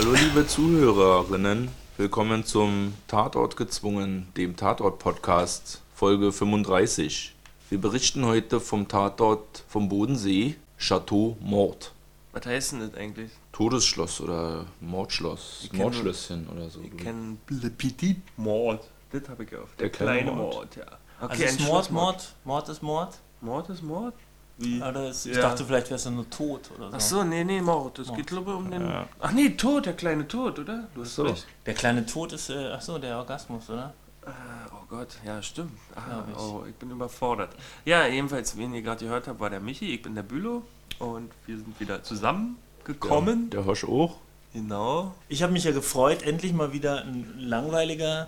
Hallo liebe Zuhörerinnen, willkommen zum Tatort gezwungen, dem Tatort-Podcast, Folge 35. Wir berichten heute vom Tatort vom Bodensee, Chateau Mord. Was heißt denn das eigentlich? Todesschloss oder Mordschloss, Ich kenn Mordschlösschen oder so. Ich kenne Le Petit Mord. Das habe ich auf. Der kleine Mord. ja. Also ist ein Mord. Mord, Mord ist Mord. Mord ist Mord? Wie? Oder ist, ich Ja. dachte, vielleicht wäre es ja nur tot oder so. Ach so, nee, nee, Mord. Das Mord. geht, glaube ich, um den. Ja. Ach nee, Tod, der kleine Tod, oder? Du hast So. recht. Der kleine Tod ist, äh, ach so, der Orgasmus, oder? Äh, oh Gott, ja, stimmt. Ah, ich. oh, ich bin überfordert. Ja, jedenfalls, wen ihr gerade gehört habt, war der Michi, ich bin der Bülow und wir sind wieder zusammengekommen. Der Hosch auch. Genau. Ich habe mich ja gefreut, endlich mal wieder ein langweiliger,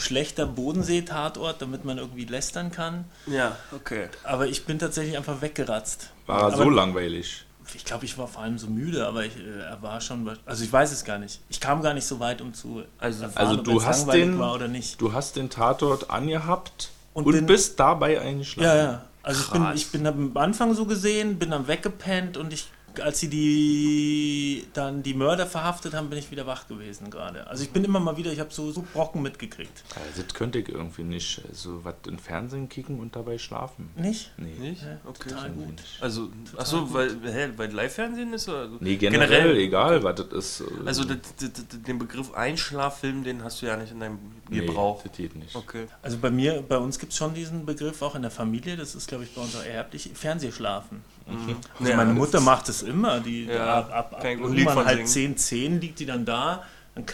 schlechter Bodensee-Tatort, damit man irgendwie lästern kann. Ja, okay. Aber ich bin tatsächlich einfach weggeratzt. War er so Aber- langweilig. Ich glaube, ich war vor allem so müde, aber ich, äh, er war schon, also ich weiß es gar nicht. Ich kam gar nicht so weit, um zu Also- erfahren, Also ob du es hast langweilig den- war oder nicht. Du hast den Tatort angehabt und, Und bin- bist dabei eingeschlafen. Ja, ja. Also ich bin, Krass. ich bin am Anfang so gesehen, bin dann weggepennt und ich, als sie die dann die Mörder verhaftet haben, bin ich wieder wach gewesen gerade. Also ich bin immer mal wieder, ich habe so, so Brocken mitgekriegt. Also das könnte ich irgendwie nicht. So was im Fernsehen kicken und dabei schlafen. Nicht? Nee. Nicht? Ja, Okay. total gut. nicht. Also, achso, weil, hä, weil Live-Fernsehen ist? Oder? Nee, generell, egal, was das ist. Also das, das, das, den Begriff Einschlaffilm, den hast du ja nicht in deinem Gebrauch. Nee, das geht nicht. Okay. Also bei mir, bei uns gibt es schon diesen Begriff auch in der Familie, das ist glaube ich bei uns auch erblich, Fernsehschlafen. Mhm. Also meine Mutter macht es immer, die Ja, ab, ab, ab irgendwann von halb singen. 10, 10 liegt die dann da, dann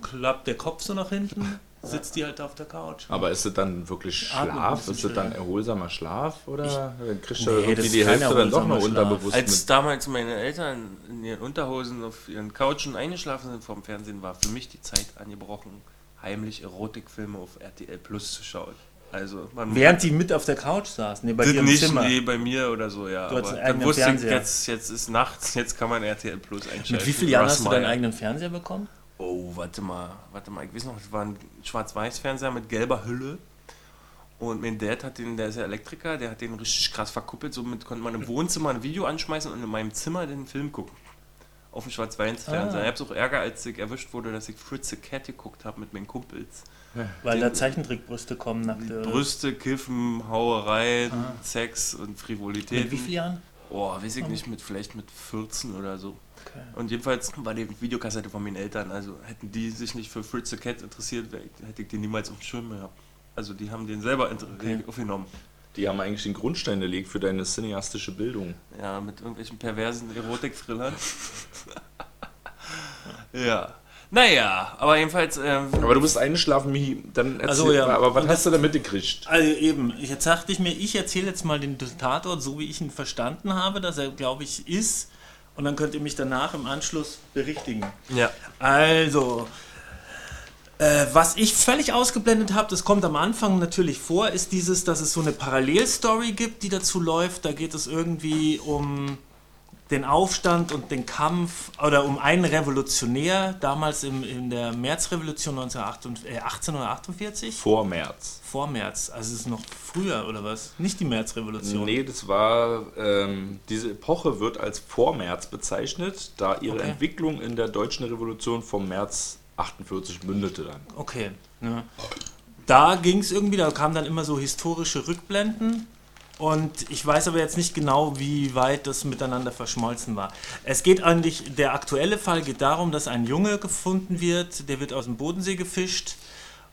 klappt der Kopf so nach hinten, sitzt die halt auf der Couch. Aber ist es dann wirklich Schlaf? Ist es dann erholsamer Schlaf? Oder kriegst du Nee, irgendwie die Hälfte dann doch noch unterbewusst Als mit? damals meine Eltern in ihren Unterhosen auf ihren Couchen eingeschlafen sind vorm Fernsehen, war für mich die Zeit angebrochen, heimlich Erotikfilme auf RTL Plus zu schauen. Also Während die mit auf der Couch saßen, nee, bei dir im nicht Zimmer. nee, bei mir oder so, ja. Du aber einen dann eigenen wusste ich, Fernseher. jetzt, jetzt ist nachts, jetzt kann man RTL Plus einschalten. Mit wie vielen Jahren hast du deinen eigenen Fernseher bekommen? Oh, warte mal, warte mal, ich weiß noch, das war ein Schwarz-Weiß-Fernseher mit gelber Hülle. Und mein Dad hat den, der ist ja Elektriker, der hat den richtig krass verkuppelt. Somit konnte man im Wohnzimmer ein Video anschmeißen und in meinem Zimmer den Film gucken. Auf dem Schwarz-Weiß-Fernseher. Ah. Ich hab's auch Ärger, als ich erwischt wurde, dass ich Fritz the Cat geguckt habe mit meinen Kumpels. Weil Den- da Zeichentrickbrüste kommen, nackte. Brüste, Kiffen, Hauerei, Ah. Sex und Frivolität. Mit wie vielen Jahren? Oh, weiß ich nicht, mit vielleicht mit 14 oder so. Okay. Und jedenfalls war die Videokassette von meinen Eltern, also hätten die sich nicht für Fritz the Cat interessiert, hätte ich die niemals auf dem Schirm gehabt. Also die haben den selber Okay. aufgenommen. Die haben eigentlich den Grundstein gelegt für deine cineastische Bildung. Ja, mit irgendwelchen perversen Erotik-Thrillern. ja. Naja, aber jedenfalls, ähm, Aber du bist eingeschlafen, Michi. Dann erzähl, Also, ja. aber was hast du da mitgekriegt? Also eben, jetzt dachte ich mir, ich erzähle jetzt mal den Tatort, so wie ich ihn verstanden habe, dass er, glaube ich, ist. Und dann könnt ihr mich danach im Anschluss berichtigen. ja. Also, äh, was ich völlig ausgeblendet habe, das kommt am Anfang natürlich vor, ist dieses, dass es so eine Parallelstory gibt, die dazu läuft. Da geht es irgendwie um den Aufstand und den Kampf oder um einen Revolutionär, damals im, in der Märzrevolution 1948, äh, 1848. Vor März. Vor März, also es ist noch früher oder was? Nicht die Märzrevolution. Nee, das war, ähm, diese Epoche wird als Vormärz bezeichnet, da ihre Okay. Entwicklung in der deutschen Revolution vom März 48 mündete dann. Okay. Ja. Da ging es irgendwie, da kamen dann immer so historische Rückblenden. Und ich weiß aber jetzt nicht genau, wie weit das miteinander verschmolzen war. Es geht eigentlich, der aktuelle Fall geht darum, dass ein Junge gefunden wird, der wird aus dem Bodensee gefischt.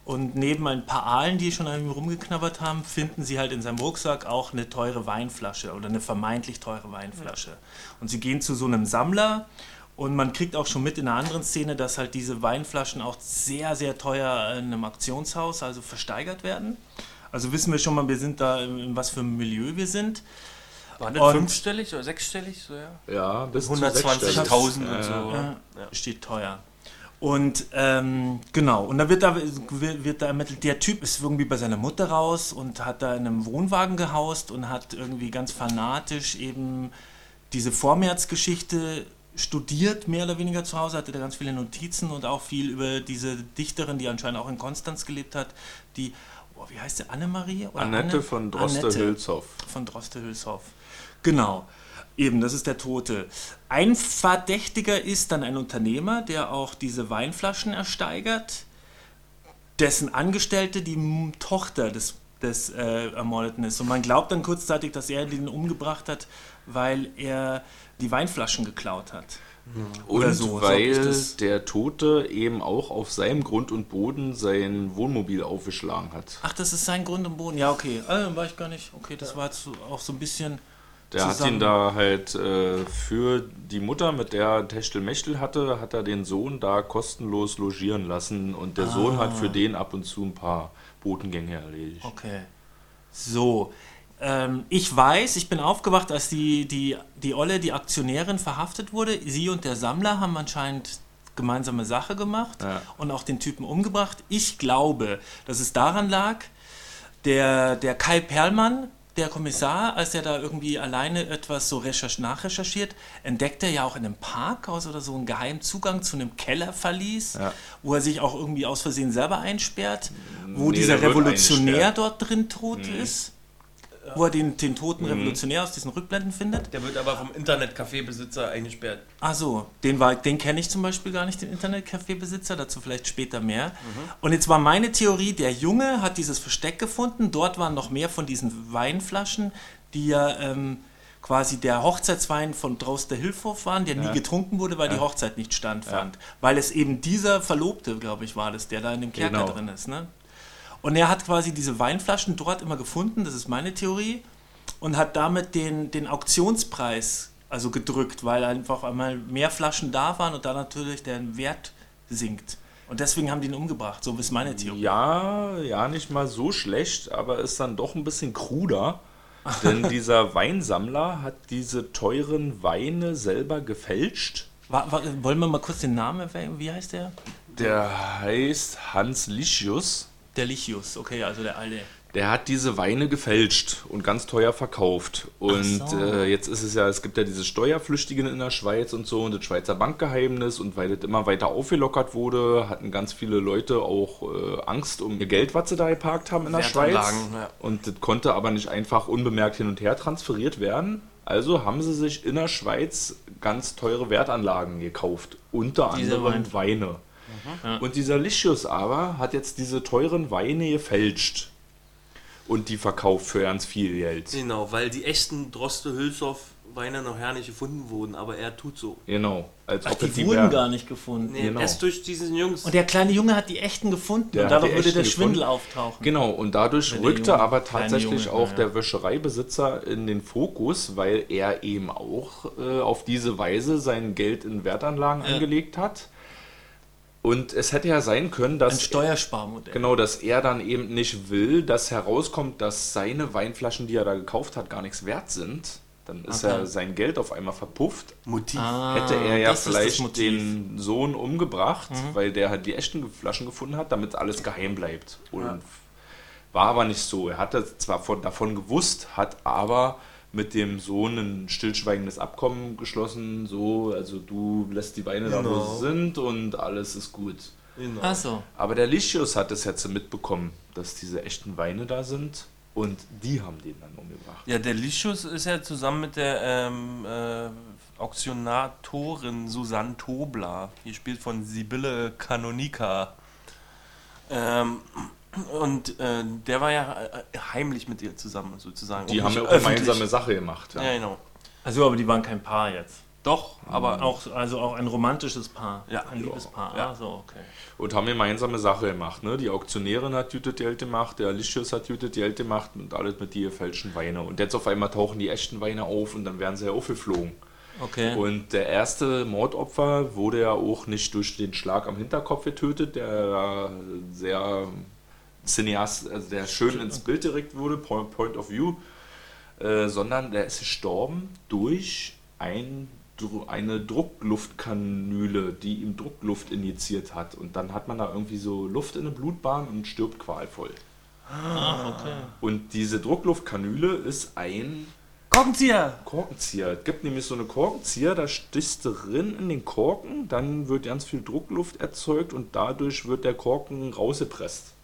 Und neben ein paar Aalen, die schon an ihm rumgeknabbert haben, finden sie halt in seinem Rucksack auch eine teure Weinflasche oder eine vermeintlich teure Weinflasche. Und sie gehen zu so einem Sammler und man kriegt auch schon mit in einer anderen Szene, dass halt diese Weinflaschen auch sehr, sehr teuer in einem Auktionshaus, also versteigert werden. Also wissen wir schon mal, wir sind da, in was für einem Milieu wir sind. War das Und- fünfstellig oder sechsstellig? So, ja? Ja, bis zu 120.000 sechsstellig. und so. Ja. Ja, Steht teuer. Und ähm, genau, und da wird da, wird da ermittelt, der Typ ist irgendwie bei seiner Mutter raus und hat da in einem Wohnwagen gehaust und hat irgendwie ganz fanatisch eben diese Vormärz-Geschichte studiert, mehr oder weniger zu Hause, hatte da ganz viele Notizen und auch viel über diese Dichterin, die anscheinend auch in Konstanz gelebt hat, die, oh, wie heißt sie, Annemarie? Oder Annette Anne? von Droste-Hülshoff. von Droste-Hülshoff. Genau. Eben, das ist der Tote. Ein Verdächtiger ist dann ein Unternehmer, der auch diese Weinflaschen ersteigert, dessen Angestellte die Tochter des, des äh, Ermordeten ist. Und man glaubt dann kurzzeitig, dass er den umgebracht hat, weil er die Weinflaschen geklaut hat. Oder Und so, weil der Tote eben auch auf seinem Grund und Boden sein Wohnmobil aufgeschlagen hat. Ach, das ist sein Grund und Boden. Ja, okay. Ah, dann war ich gar nicht. Okay, das war jetzt so, auch so ein bisschen. Der hat zusammen- ihn da halt äh, für die Mutter, mit der er Techtelmechtel hatte, hat er den Sohn da kostenlos logieren lassen und der Sohn hat Ah. für den ab und zu ein paar Botengänge erledigt. Okay. So. Ähm, ich weiß, ich bin aufgewacht, als die, die, die Olle, die Aktionärin, verhaftet wurde. Sie und der Sammler haben anscheinend gemeinsame Sache gemacht Ja. und auch den Typen umgebracht. Ich glaube, dass es daran lag, der, der Kai Perlmann, der Kommissar, als er da irgendwie alleine etwas so recherch nachrecherchiert, entdeckt er ja auch in einem Parkhaus oder so einen geheimen Zugang zu einem Kellerverlies, Ja. wo er sich auch irgendwie aus Versehen selber einsperrt, wo Nee, dieser Revolutionär dort drin tot ist, wo er den, den toten Revolutionär aus diesen Rückblenden findet. Der wird aber vom Internetcafé-Besitzer eingesperrt. Ach so, den, war- den kenne ich zum Beispiel gar nicht, den Internetcafé-Besitzer, dazu vielleicht später mehr. Und jetzt war meine Theorie, der Junge hat dieses Versteck gefunden, dort waren noch mehr von diesen Weinflaschen, die ja ähm, quasi der Hochzeitswein von Draus der Hilfhof waren, der nie getrunken wurde, weil die Hochzeit nicht standfand. Weil es eben dieser Verlobte, glaube ich, war das, der da in dem Kerker Genau. drin ist. Ne? Und er hat quasi diese Weinflaschen dort immer gefunden, das ist meine Theorie, und hat damit den, den Auktionspreis also gedrückt, weil einfach einmal mehr Flaschen da waren und da natürlich der Wert sinkt. Und deswegen haben die ihn umgebracht, so ist meine Theorie. Ja, ja, nicht mal so schlecht, aber ist dann doch ein bisschen kruder. Denn dieser Weinsammler hat diese teuren Weine selber gefälscht. Wa- wa- wollen wir mal kurz den Namen, erwähnen? wie heißt der? Der heißt Hans Lichius. Der Lichius, okay, also der alte. Der hat diese Weine gefälscht und ganz teuer verkauft. Und so. äh, jetzt ist es ja, es gibt ja diese Steuerflüchtigen in der Schweiz und so und das Schweizer Bankgeheimnis und weil das immer weiter aufgelockert wurde, hatten ganz viele Leute auch äh, Angst um ihr Geld, was sie da geparkt haben in der Schweiz. Ja. Und das konnte aber nicht einfach unbemerkt hin und her transferiert werden. Also haben sie sich in der Schweiz ganz teure Wertanlagen gekauft, unter Diese anderem Weine. Ja. Und dieser Lichius aber hat jetzt diese teuren Weine gefälscht und die verkauft für ganz viel Geld. Genau, weil die echten Droste Hülshoff Weine noch her nicht gefunden wurden, aber er tut so. Genau. Als Ach, ob die die wurden gar nicht gefunden. Nee, Genau. erst durch diesen Jungs. Und der kleine Junge hat die echten gefunden Der und dadurch würde der Schwindel gefunden. auftauchen. Genau, und dadurch Wenn der rückte Junge- aber tatsächlich Junge, auch ja. der Wäschereibesitzer in den Fokus, weil er eben auch äh, auf diese Weise sein Geld in Wertanlagen Ja. angelegt hat. Und es hätte ja sein können, Ein dass Steuersparmodell. Genau, dass er dann eben nicht will, dass herauskommt, dass seine Weinflaschen, die er da gekauft hat, gar nichts wert sind. Dann ist Okay. er sein Geld auf einmal verpufft. Motiv. Ah, Hätte er ja vielleicht. Mhm. den Sohn umgebracht, weil der halt die echten Flaschen gefunden hat, damit alles geheim bleibt. Und Ja. war aber nicht so. Er hatte zwar von, davon gewusst, hat aber mit dem Sohn ein stillschweigendes Abkommen geschlossen, so, also du lässt die Weine da, wo Genau. sie sind und alles ist gut. Genau. Ach so. Aber der Lichius hat es jetzt mitbekommen, dass diese echten Weine da sind und die haben den dann umgebracht. Ja, der Lichus ist ja zusammen mit der ähm, äh, Auktionatorin Susanne Tobler, die spielt von Sibylle Canonica. Ähm, und äh, der war ja äh, heimlich mit ihr zusammen, sozusagen. Die haben ja auch gemeinsame Sache gemacht. Ja. Ja, genau. Also, aber die waren kein Paar jetzt. Doch, aber Auch, also auch ein romantisches Paar. Ja. Ein Liebespaar. Ja. Ah, so, okay. Und haben gemeinsame Sache gemacht. Ne? Die Auktionärin hat Jütet Geld gemacht, der Lichius hat Jütet Geld gemacht und alles mit die falschen Weine. Und jetzt auf einmal tauchen die echten Weine auf und dann werden sie ja aufgeflogen. Okay. Und der erste Mordopfer wurde ja auch nicht durch den Schlag am Hinterkopf getötet, der ja sehr Cineast, also der schön ins Bild direkt wurde, Point, Point of View, äh, sondern der ist gestorben durch ein, eine Druckluftkanüle, die ihm Druckluft injiziert hat. Und dann hat man da irgendwie so Luft in der Blutbahn und stirbt qualvoll. Ah, okay. Und diese Druckluftkanüle ist ein Korkenzieher! Korkenzieher. Es gibt nämlich so eine Korkenzieher, da stichst du drin in den Korken, dann wird ganz viel Druckluft erzeugt und dadurch wird der Korken rausgepresst.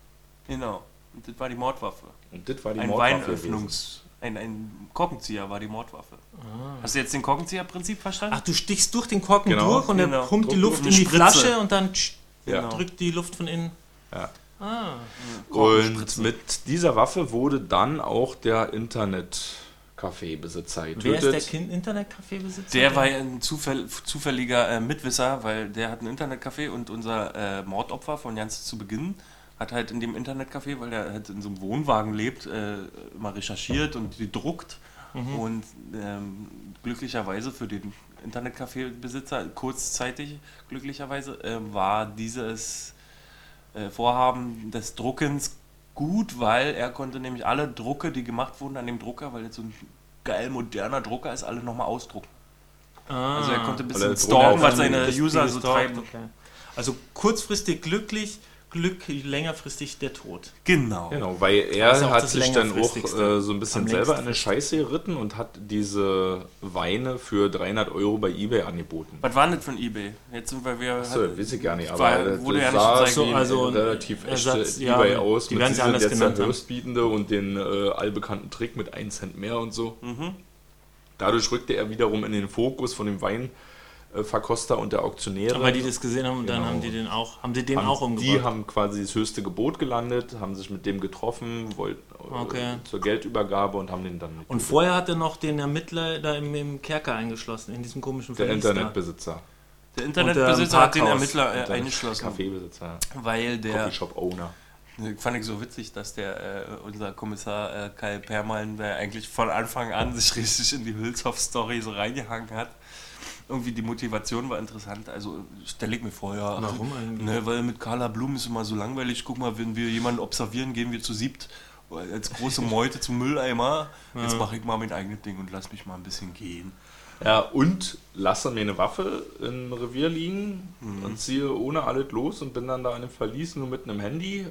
Genau. Und das war die Mordwaffe. Und das war die Ein Mordwaffe. Weinöffnungs. Ein, ein Korkenzieher war die Mordwaffe. Hast du jetzt den Korkenzieher-Prinzip verstanden? Ach, du stichst durch den Korken Genau, durch und genau. er pumpt die Luft in die Spritze. Flasche und dann Ja. drückt die Luft von innen. Ja. Ah. Und mit dieser Waffe wurde dann auch der Internet-Café-Besitzer Wer ist getötet. der kind Internetcafé-Besitzer? Der war ja ein Zufall, zufälliger äh, Mitwisser, weil der hat ein Internetcafé und unser äh, Mordopfer von ganz zu Beginn hat halt in dem Internetcafé, weil er halt in so einem Wohnwagen lebt, äh, immer recherchiert und gedruckt. Und ähm, glücklicherweise für den Internetcafé-Besitzer, kurzzeitig glücklicherweise, äh, war dieses äh, Vorhaben des Druckens gut, weil er konnte nämlich alle Drucke, die gemacht wurden an dem Drucker, weil jetzt so ein geil moderner Drucker ist, alle nochmal ausdrucken. Ah. Also er konnte ein bisschen stalken, was seine User so treiben. okay. Also kurzfristig glücklich, Glück längerfristig der Tod. Genau. Genau, weil Das er auch hat das sich dann auch äh, so ein bisschen selber längsten eine Scheiße geritten und hat diese Weine für 300 Euro bei Ebay angeboten. Was war denn das von Ebay? Jetzt sind wir wieder. Achso, weiß ich gar nicht, aber War- das wurde ja nicht sah so, So, also also relativ echt Ersatz, äh, ja, Ebay die aus. jetzt genannt der haben. Höchstbietende und den äh, allbekannten Trick mit 1 Cent mehr und so. Mhm. Dadurch rückte er wiederum in den Fokus von dem Weinverkoster und der Auktionäre. Aber die das gesehen haben und dann Genau. haben die den auch, haben die den haben, auch die umgebracht. haben quasi das höchste Gebot gelandet, haben sich mit dem getroffen, wollten äh, Okay. zur Geldübergabe und haben den dann und vorher hat er noch den Ermittler da im, im Kerker eingeschlossen, in diesem komischen der Verlies da. Internetbesitzer, Der ähm, Internetbesitzer hat den. Ermittler äh, Internet- eingeschlossen, Kaffeebesitzer, weil der. Coffeeshop-Owner. Fand ich so witzig, dass der äh, unser Kommissar äh, Kai Perlmann, der eigentlich von Anfang an sich richtig in die Hülshoff-Story so reingehangen hat. Irgendwie die Motivation war interessant. Also stelle ich mir vor, ja. Warum eigentlich? Ne, weil mit Carla Blum ist immer so langweilig. Guck mal, wenn wir jemanden observieren, gehen wir zu siebt als große Meute zum Mülleimer. Jetzt mache ich mal mein eigenes Ding und lass mich mal ein bisschen gehen. Ja, und lasse mir eine Waffe im Revier liegen Mhm. und ziehe ohne alles los und bin dann da in einem Verlies nur mit einem Handy, äh,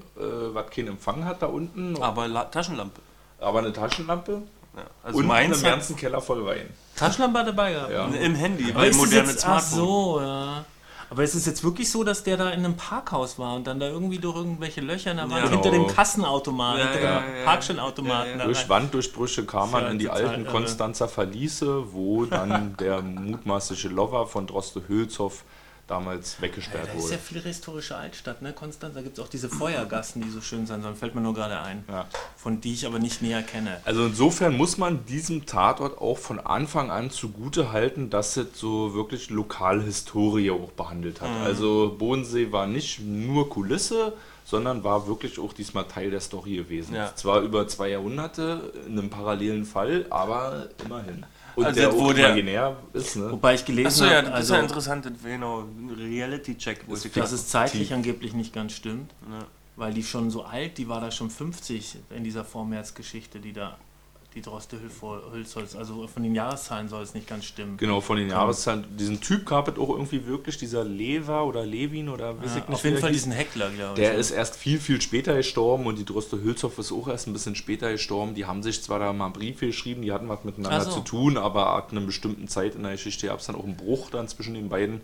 was keinen Empfang hat da unten, Aber La Taschenlampe. aber eine Taschenlampe Ja, also und meins einen ganzen Keller voll Wein. Taschenlampe dabei gehabt. Ja. im Handy, Aber weil ist es moderne jetzt, ach Smartphone. so, ja. Aber ist es jetzt wirklich so, dass der da in einem Parkhaus war und dann da irgendwie durch irgendwelche Löcher in der Wand Ja. hinter dem Genau. Kassenautomaten, Ja, hinter ja, dem ja. Parkstellautomaten Ja, ja. da Durch? Wanddurchbrüche kam man in die alten irre. Konstanzer Verliese, wo dann der mutmaßliche Lover von Droste Hülshoff damals weggesperrt Da ist wurde. ja viel historische Altstadt, ne? Konstanz, da gibt es auch diese Feuergassen, die so schön sein sollen. Fällt mir nur gerade ein. Ja. Von die ich aber nicht näher kenne. Also insofern muss man diesem Tatort auch von Anfang an zugute halten, dass es so wirklich Lokalhistorie auch behandelt hat. Also Bodensee war nicht nur Kulisse, sondern war wirklich auch diesmal Teil der Story gewesen. Ja. Zwar über zwei Jahrhunderte in einem parallelen Fall, aber immerhin. Und Also der wo der- imaginär ist, ne? Wobei ich gelesen Achso, ja, habe, das also, ist ja interessant, das genau ein Reality-Check. dass sagen. es zeitlich Tief. angeblich nicht ganz stimmt. Ja. Weil die schon so alt, die war da schon 50 in dieser Vormärz-Geschichte, die da, die Droste Hülsholz, also von den Jahreszahlen soll es nicht ganz stimmen. Genau, von den Jahreszahlen. Diesen Typ gab es auch irgendwie wirklich, dieser Lever oder Levin oder weiß Ja, ich nicht. auf jeden wie Fall hieß. diesen Heckler, glaube ich. Der ist erst viel, viel später gestorben und die Droste Hülshoff ist auch erst ein bisschen später gestorben. Die haben sich zwar da mal Briefe geschrieben, die hatten was miteinander so. zu tun, aber ab einer bestimmten Zeit in der Geschichte gab es dann auch einen Bruch dann zwischen den beiden.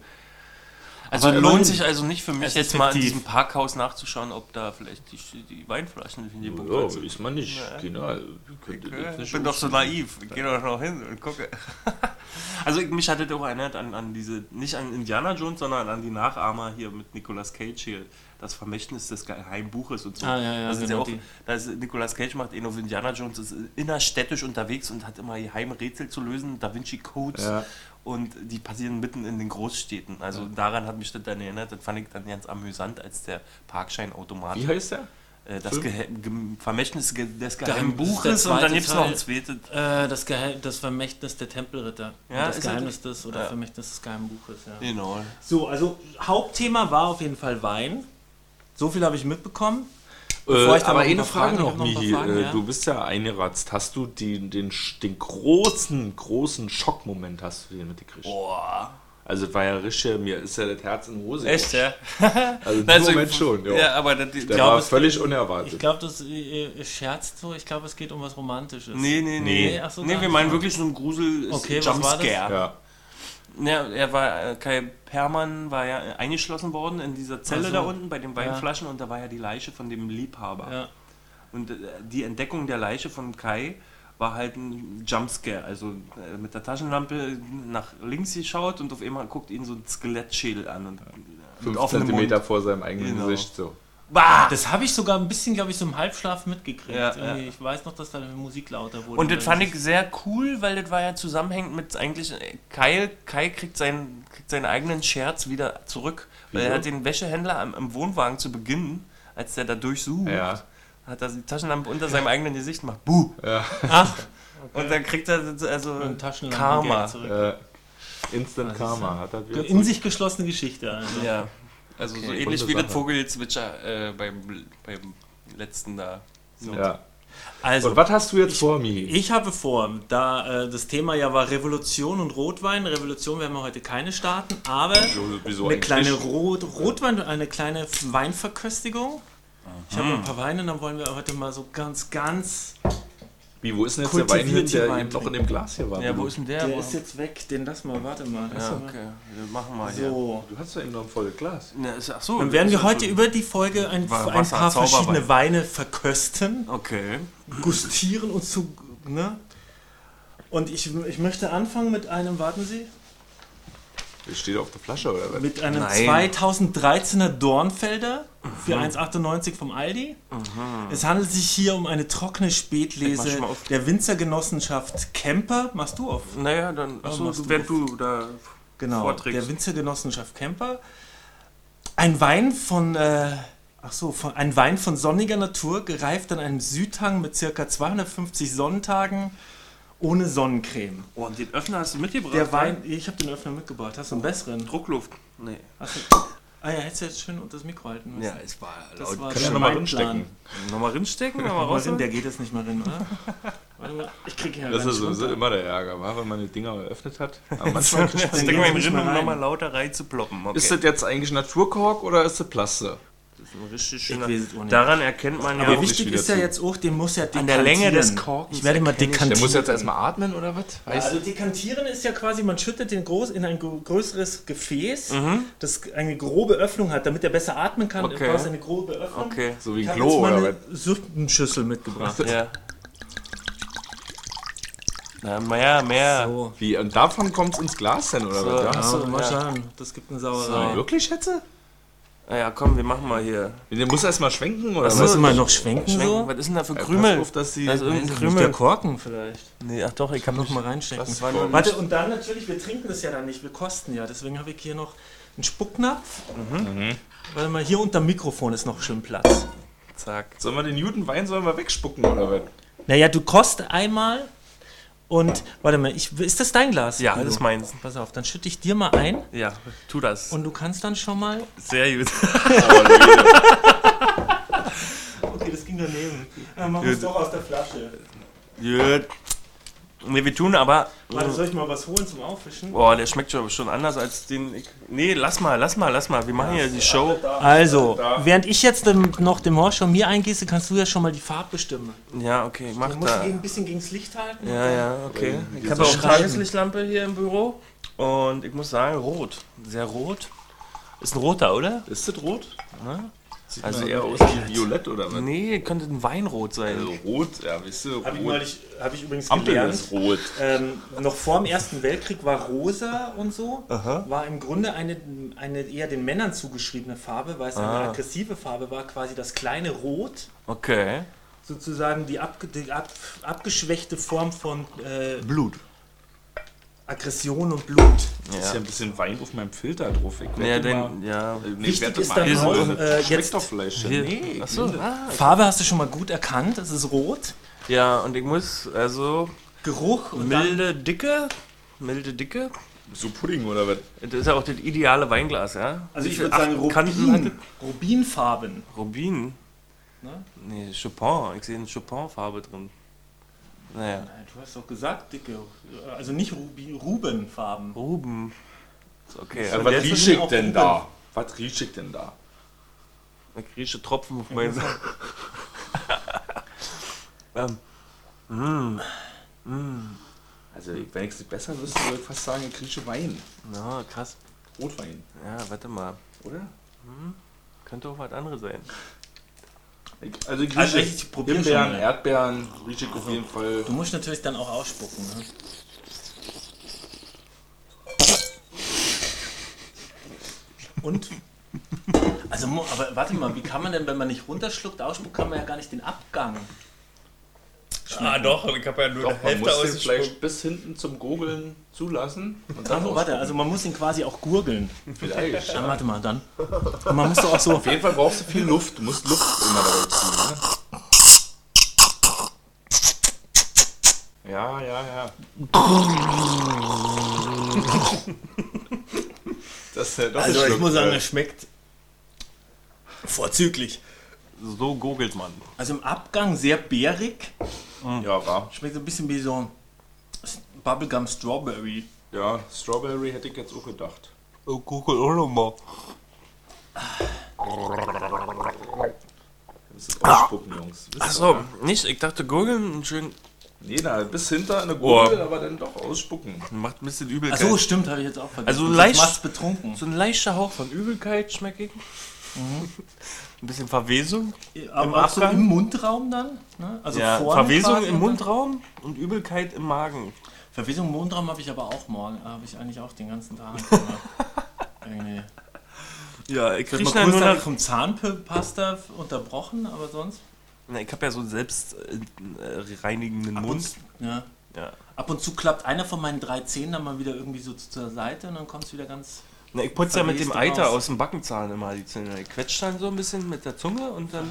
Also Aber lohnt sich also nicht für mich ist jetzt mal in diesem Parkhaus nachzuschauen, ob da vielleicht die, die Weinflaschen in die Ja, Bunker sind. weiß man nicht. Ja. Genau. Ich nicht bin doch so naiv. Ich gehe doch noch hin und gucke. Also ich- mich hatte doch erinnert an, an diese, nicht an Indiana Jones, sondern an die Nachahmer hier mit Nicolas Cage hier. Das Vermächtnis des geheimen Buches und so. Ah, ja, ja, da sind genau ja auch, da ist Nicolas Cage macht eh auf Indiana Jones, ist innerstädtisch unterwegs und hat immer geheime Rätsel zu lösen, Da Vinci Codes. Ja. Und die passieren mitten in den Großstädten. Also daran hat mich das dann erinnert. Das fand ich dann ganz amüsant, als der Parkscheinautomat. Wie heißt der? Äh, das Vermächtnis des Geheim- geheimen Buches und dann gibt es noch ein zweites. Äh, das, Geheim, das Vermächtnis der Tempelritter. Ja, das Geheimnis des oder Ja. Vermächtnis des geheimen Buches. Ja. Genau. So, also Hauptthema war auf jeden Fall Wein. So viel habe ich mitbekommen. Äh, ich aber eine Frage noch, ich Michi. Fragen, äh, ja. Du bist ja eingeratzt. Hast du den, den, den großen, großen Schockmoment hast du den mitgekriegt? Boah. Also, das war ja richtig, mir ist ja das Herz in die Hose. Echt, ja? Also, im Also, Moment schon, ja. Ja, aber das, Der glaub, war es- völlig Ich unerwartet. glaube, das äh, ihr scherzt so. Ich glaube, es geht um was Romantisches. Nee, nee, nee. Nee. So, nee wir nicht. meinen wirklich so einen Grusel Okay, was war das? Jumpscare. ja. Ja, er war, äh, Kai Perman war ja eingeschlossen worden in dieser Zelle so. da unten bei den Weinflaschen und da war ja die Leiche von dem Liebhaber. Ja. Und äh, die Entdeckung der Leiche von Kai war halt ein Jumpscare. Also äh, mit der Taschenlampe nach links geschaut und auf einmal guckt ihn so ein Skelettschädel an. Und, äh, 5 offenem Zentimeter Mund. vor seinem eigenen Genau. Gesicht so. Bah! Das habe ich sogar ein bisschen, glaube ich, so im Halbschlaf mitgekriegt. Ja, ja. Ich weiß noch, dass da die Musik lauter wurde. Und das fand ich sehr cool, weil das war ja zusammenhängend mit eigentlich äh, Kai. Kai kriegt seinen, kriegt seinen eigenen Scherz wieder zurück, weil Wieso? er hat den Wäschehändler am, im Wohnwagen zu Beginn, als der da durchsucht, Ja. hat er die Taschenlampe unter seinem eigenen Gesicht gemacht. Buh! Ach, Und dann kriegt er also Taschenlampen Karma. zurück. Äh, Instant Karma hat er. In sich geschlossene Geschichte. Also. Ja. Also so Okay. ähnlich Runde wie das Sache. Vogelzwitscher äh, beim, beim letzten da. So. Ja. Also, Und was hast du jetzt vor, Michi? ich habe vor, da äh, das Thema ja war Revolution und Rotwein. Revolution werden wir heute keine starten, aber Wieso- wieso eine kleine? Rot Rotwein, eine kleine Weinverköstigung. Ich Mhm. habe ein paar Weine, dann wollen wir heute mal so ganz, ganz. Wie, wo ist denn jetzt der Wein hin, der eben noch in dem Glas hier war? Ja, wo ist denn der? Der ist jetzt weg, den lass mal, warte mal. ja, okay. Wir machen mal hier. So. Du hast ja eben noch ein volles Glas. Ist, ach so, Dann werden wir heute über die Folge ein, Wa- ein Wasser, paar Zauberwein. verschiedene Weine verkösten, Okay. gustieren und zu. Ne? Und ich, ich möchte anfangen mit einem, warten Sie, Das steht auf der Flasche, oder was? mit einem Nein. 2013er Dornfelder für 1,98 vom Aldi. Es handelt sich hier um eine trockene Spätlese der Winzergenossenschaft Kemper. Machst du auf? Naja, dann, achso, machst du, du während du da Genau, vorträgst. der Winzergenossenschaft Kemper. Ein Wein von, äh, ach so, von, ein Wein von sonniger Natur, gereift an einem Südhang mit circa 250 Sonnentagen ohne Sonnencreme. Oh, und den Öffner hast du mitgebracht? Der Wein, ich habe den Öffner mitgebracht. Hast du einen besseren? Druckluft. Nee. Hast du, ah ja, hättest du jetzt schön unter das Mikro halten müssen. Ja, es war das laut. war ja nochmal Weinplan. drinstecken. Nochmal rinstecken, nochmal Mal raus. rein, der geht jetzt nicht mehr rein, oder? Warte mal, ich kriege hier Das ist runter. immer der Ärger, wa? wenn man die Dinger eröffnet hat. Aber manchmal Den stecken wir ihn mehr um rein. nochmal lauter reinzuploppen. Okay. Ist das jetzt eigentlich Naturkork oder ist das Plaste? Das ist ein richtig Ich schöner. Daran erkennt man ja Aber wichtig ist ja jetzt auch, den muss ja An dekantieren. der Länge des Korkens Ich werde mal dekantieren. Der muss jetzt erstmal atmen oder was? Ja, also dekantieren ist ja quasi, man schüttet den groß in ein größeres Gefäß, das eine grobe Öffnung hat, damit er besser atmen kann. Okay. Brauchst eine grobe Öffnung. Okay. So wie ein Klo oder eine was? Suppenschüssel mitgebracht. Ja. Na, mehr, mehr. So. Wie, und davon kommt es ins Glas denn oder So. was? Ja? Ja, so, mal schauen, das gibt eine Sauerei. So. Wirklich, Schätze? Naja, komm, wir machen mal hier. Den muss erstmal schwenken oder was? so. Müssen wir noch schwenken, Schwenken. so? Was ist denn da für Ja, Krümel? pass auf, dass die- da ist irgendein Nicht der Krümel. Korken vielleicht. Nee, ach doch, ich kann Noch mal reinstecken. Das Warte, und dann natürlich, wir trinken das ja dann nicht, wir kosten ja. Deswegen habe ich hier noch einen Spucknapf. Mhm. Warte mal, hier unter dem Mikrofon ist noch schön Platz. Zack. Sollen wir den Newton Wein sollen wir wegspucken oder was? Naja, du kost einmal und, warte mal, ich, ist das dein Glas? Ja, das ist meins. Pass auf, dann schütte ich dir mal ein Ja, tu das. und du kannst dann schon mal. Sehr gut. Okay, das ging daneben. Dann machen wir es doch aus der Flasche. gut. Nee, wir tun aber. Warte, soll ich mal was holen zum Auffischen? Boah, der schmeckt schon, schon anders als den. Ich, nee, lass mal, lass mal, lass mal. Wir machen hier die Show. Also, während ich jetzt dem, noch den Morsch von mir eingieße, kannst du ja schon mal die Farbe bestimmen. Ja, okay, mach Du musst da. ein bisschen gegen das Licht halten. Ja, ja, okay. Ich Wir habe auch schreiben. Tageslichtlampe hier im Büro. Und ich muss sagen, rot. Sehr rot. Ist ein roter, oder? Ist das rot? Sieht Also eher aus wie violett oder was? Nee, könnte ein Weinrot sein. Also rot, ja, weißt du, Habe ich, neulich- hab ich übrigens Ampel gelernt. ist rot. Ähm, noch vor dem Ersten Weltkrieg war rosa und so, war im Grunde eine, eine eher den Männern zugeschriebene Farbe, weil es eine Ah. aggressive Farbe war, quasi das kleine Rot, Okay. sozusagen die, abge, die ab, abgeschwächte Form von äh, Blut. Aggression und Blut. Ist ja Ja. ein bisschen Wein auf meinem Filter drauf. Ich Ja, den den, ja. mal, nee, Wichtig ist mal dann auch, das äh, jetzt- doch vielleicht. Hier. Nee, Achso. Ah, Farbe hast du schon mal gut erkannt, es ist rot. ja, und ich muss, also, Geruch und dann, milde Dicke. Milde Dicke. So Pudding oder was? Das ist ja auch das ideale Weinglas, ja? also ich viel würde sagen Rubin, Rubinfarben. Rubin. Ne? Nee, Chopin. Ich sehe eine Chopin-Farbe drin. Naja. Nein, Du hast doch gesagt, dicke, also nicht Rubi, Rubenfarben. Ruben. Ist Okay, aber was auch denn da? Was rieche ich denn da? Ich rieche Tropfen auf meinen. ähm, mm, mm. Also, wenn ich es besser wüsste, würde ich fast sagen, ich rieche Wein. Na, krass. Rotwein, Ja, warte mal. oder? Könnte auch was anderes sein. Also ich Also ich probier Himbeeren, schon. Erdbeeren, rieche ich auf jeden Fall. Du musst natürlich dann auch ausspucken. Ne? Und? Also, aber warte mal, wie kann man denn, wenn man nicht runterschluckt, ausspuckt, kann man ja gar nicht den Abgang. Ah doch, ich habe ja nur Doch, man muss den vielleicht bis hinten zum Gurgeln zulassen. Und dann Also, warte, also man muss ihn quasi auch gurgeln. Vielleicht. Dann warte mal, dann. Und man muss doch auch so. Auf jeden Fall brauchst du viel Luft. Du musst Luft immer dabei ziehen. Ne? Ja, ja, ja. Das ist ja doch Also, ich muss sagen, es schmeckt vorzüglich. So gogelt man. Also im Abgang sehr bärig. Ja, war. Schmeckt so ein bisschen wie so Bubblegum Strawberry. Ja, Strawberry hätte ich jetzt auch gedacht. Oh, gogel auch nochmal. Das ist ausspucken, Jungs. Achso, nicht, ich dachte gurgeln schön. Nee, na, bis hinter eine Oh. Gurgel, aber dann doch ausspucken. Macht ein bisschen Übelkeit. Achso, stimmt, habe ich jetzt auch vergessen. Also leicht- betrunken. So ein leichter Hauch von Übelkeit schmecke ich. Ein bisschen Verwesung. Aber Im auch so im Mundraum dann? Ne? Also ja, vorne Verwesung im Mundraum und Übelkeit im Magen. Verwesung im Mundraum habe ich aber auch morgen. Habe ich eigentlich auch den ganzen Tag. Irgendwie. Ja, ich kriege mal nur kurz nach, vom Zahnpasta unterbrochen, aber sonst. Na, ich habe ja so selbst äh, reinigenden Ab und, Mund. zu- ja. Ja. Ab und zu klappt einer von meinen drei Zähnen dann mal wieder irgendwie so zur Seite und dann kommt es wieder ganz. Na, ich putze ja mit dem Eiter raus. aus dem Backenzahn immer die Zähne. Ich quetsche dann so ein bisschen mit der Zunge und dann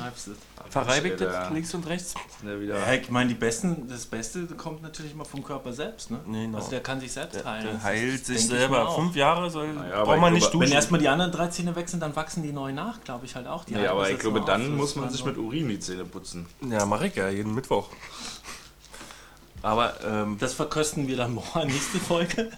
verreibe ich das links und rechts. Ja, ich meine, die besten, das Beste kommt natürlich immer vom Körper selbst. Ne? Nee, genau. Also der kann sich selbst Der, heilen. der heilt sich selber. Fünf Jahre soll, Naja, braucht man ich nicht glaube, duschen. Wenn erstmal die anderen drei Zähne weg sind, dann wachsen die neu nach, glaube ich halt auch. Die Nee, aber ich glaube, dann auf. muss man sich mit Urin die Zähne putzen. Ja, mache ich ja jeden Mittwoch. Aber ähm, Das verkösten wir dann morgen nächste Folge.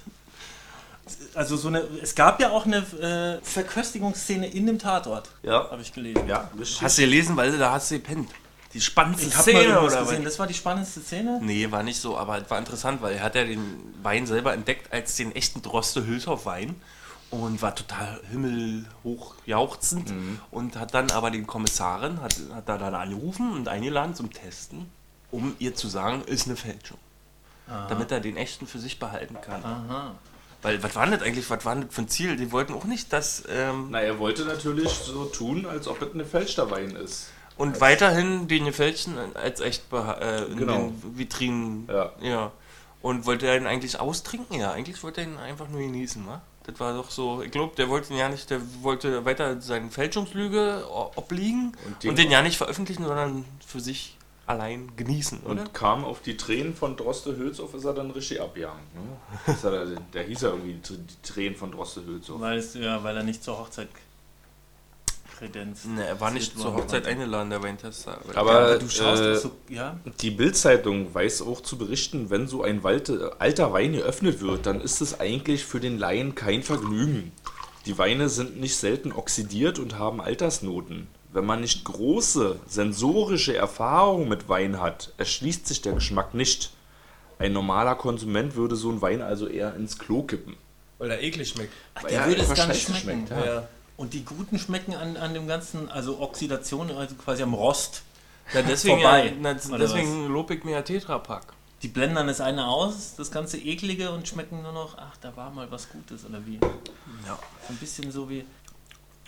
Also so eine, es gab ja auch eine äh, Verköstigungsszene in dem Tatort, Ja. habe ich gelesen. Ja, hast du gelesen, weil da hast du gepennt. Die spannendste Ich mal Szene irgendwas oder gesehen, das war die spannendste Szene. Nee, war nicht so, aber es war interessant, weil er hat ja den Wein selber entdeckt als den echten Droste Hülshoff Wein und war total himmelhoch jauchzend und hat dann aber den Kommissarin, hat, hat da dann angerufen und eingeladen zum Testen, um ihr zu sagen, ist eine Fälschung. Damit er den echten für sich behalten kann. Aha. Weil, was war denn das eigentlich, was war denn das für ein Ziel? Die wollten auch nicht, dass, ähm, Na, er wollte natürlich so tun, als ob es ein gefälschter Wein ist. und weiterhin den gefälschten als echt äh, in Genau. den Vitrinen. Ja. ja. Und wollte er ihn eigentlich austrinken? Ja, eigentlich wollte er ihn einfach nur genießen, wa? Das war doch so, ich glaube, der wollte ihn ja nicht, der wollte weiter seine Fälschungslüge obliegen Und und den- den, ja nicht veröffentlichen, sondern für sich allein genießen, Und oder? kam auf die Tränen von Droste Hülshoff, ist er dann richtig abgegangen. Ne? Er, der hieß ja irgendwie die Tränen von Droste Hülshoff. Weil, es, ja, weil er nicht zur Hochzeit kredenzt. Ne, er war nicht zur Hochzeit eingeladen, der Weintester. Aber, Ja, du schaust äh, so, ja. Die Bild-Zeitung weiß auch zu berichten, wenn so ein Walte, alter Wein geöffnet wird, dann ist es eigentlich für den Laien kein Vergnügen. Die Weine sind nicht selten oxidiert und haben Altersnoten. Wenn man nicht große sensorische Erfahrung mit Wein hat, erschließt sich der Geschmack nicht. Ein normaler Konsument würde so einen Wein also eher ins Klo kippen. Weil er eklig schmeckt. Ach, der er würde es gar nicht schmecken. schmeckt, ja. Und die guten schmecken an, an dem ganzen, also Oxidation, also quasi am Rost. Ja, deswegen, Vorbei, ja, na, deswegen lob ich mir ja Tetrapack. Die blenden dann das eine aus, das ganze eklige und schmecken nur noch, ach, da war mal was Gutes oder wie. Ja. So ein bisschen so wie.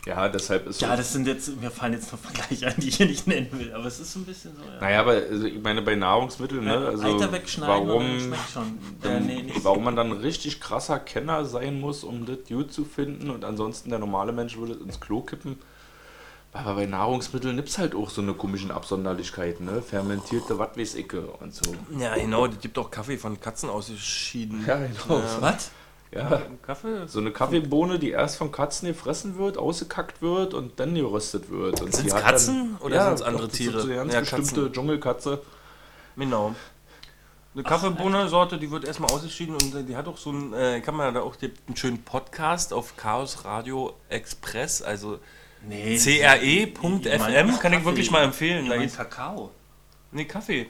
Ja, deshalb ist Ja, das sind jetzt, mir fallen jetzt noch Vergleiche ein, die ich hier nicht nennen will, aber es ist so ein bisschen so, ja. Naja, aber also ich meine, bei Nahrungsmitteln, ne? Also Eiter wegschneiden und dann warum, schmeckt schon. dann, Äh, nee, nicht. warum man dann ein richtig krasser Kenner sein muss, um das gut zu finden und ansonsten der normale Mensch würde es ins Klo kippen. Aber bei Nahrungsmitteln gibt es halt auch so eine komischen Absonderlichkeiten, ne? Fermentierte Wattweißicke und so. Ja, genau, es gibt auch Kaffee von Katzen ausgeschieden. Ja, genau. Was? Ja. Kaffee? So eine Kaffeebohne, die erst von Katzen gefressen wird, ausgekackt wird und dann geröstet wird. Die hat Katzen oder ja, sind's andere doch, das Tiere? Ist so eine ganz Ja, bestimmte Katzen. Dschungelkatze. Genau. Eine Kaffeebohne-Sorte, die wird erstmal ausgeschieden und die hat auch so einen, äh, kann man da auch einen schönen Podcast auf Chaos Radio Express, also Nee. cre.fm, kann ich wirklich mal empfehlen. Ich geht's- Kakao. nee, Kaffee.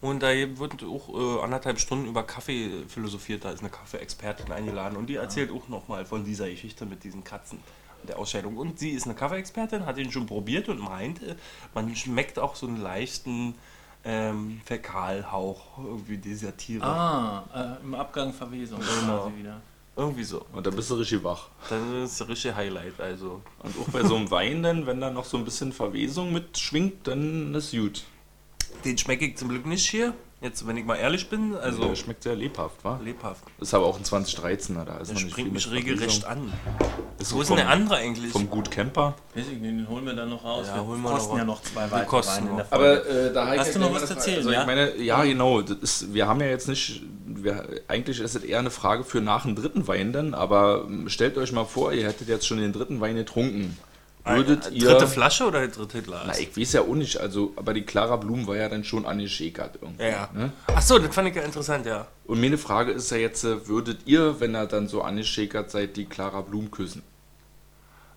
Und da wird auch äh, anderthalb Stunden über Kaffee philosophiert. Da ist eine Kaffee-Expertin eingeladen und die erzählt auch nochmal von dieser Geschichte mit diesen Katzen. der Ausscheidung. Und sie ist eine Cover-Expertin, hat ihn schon probiert und meint, äh, man schmeckt auch so einen leichten ähm, Fäkalhauch irgendwie dieser Tiere. Ah, äh, im Abgang Verwesung Genau. quasi wieder. Irgendwie so. Und da bist du richtig wach. Dann ist das richtige Highlight. Also. Und auch bei so einem Wein dann, wenn da noch so ein bisschen Verwesung mitschwingt, dann ist gut. Den schmecke ich zum Glück nicht hier. Jetzt, wenn ich mal ehrlich bin, also Der schmeckt sehr lebhaft, wa? lebhaft. Ist aber auch ein 2013er, da ist Der noch springt mich regelrecht an. Ist Wo ist denn der andere eigentlich? Vom Gut Camper. Weiß ich nicht, den holen wir dann noch raus. Ja, wir holen wir kosten noch ja noch zwei weitere kosten Weine in der noch. Folge. Aber äh, da Hast du noch was zu erzählen, Also ja? ich meine, ja genau, das ist, wir haben ja jetzt nicht, wir, eigentlich ist es eher eine Frage für nach dem dritten Wein dann, aber ähm, stellt euch mal vor, ihr hättet jetzt schon den dritten Wein getrunken. Würdet ihr... Dritte Flasche oder dritte Glas? Na, ich weiß ja auch nicht, also, aber die Clara Blum war ja dann schon angeschäkert irgendwie. Ja, ja. Ne? Ach so, das fand ich ja interessant, ja. Und meine Frage ist ja jetzt, äh, würdet ihr, wenn er dann so angeschäkert seid, die Clara Blum küssen?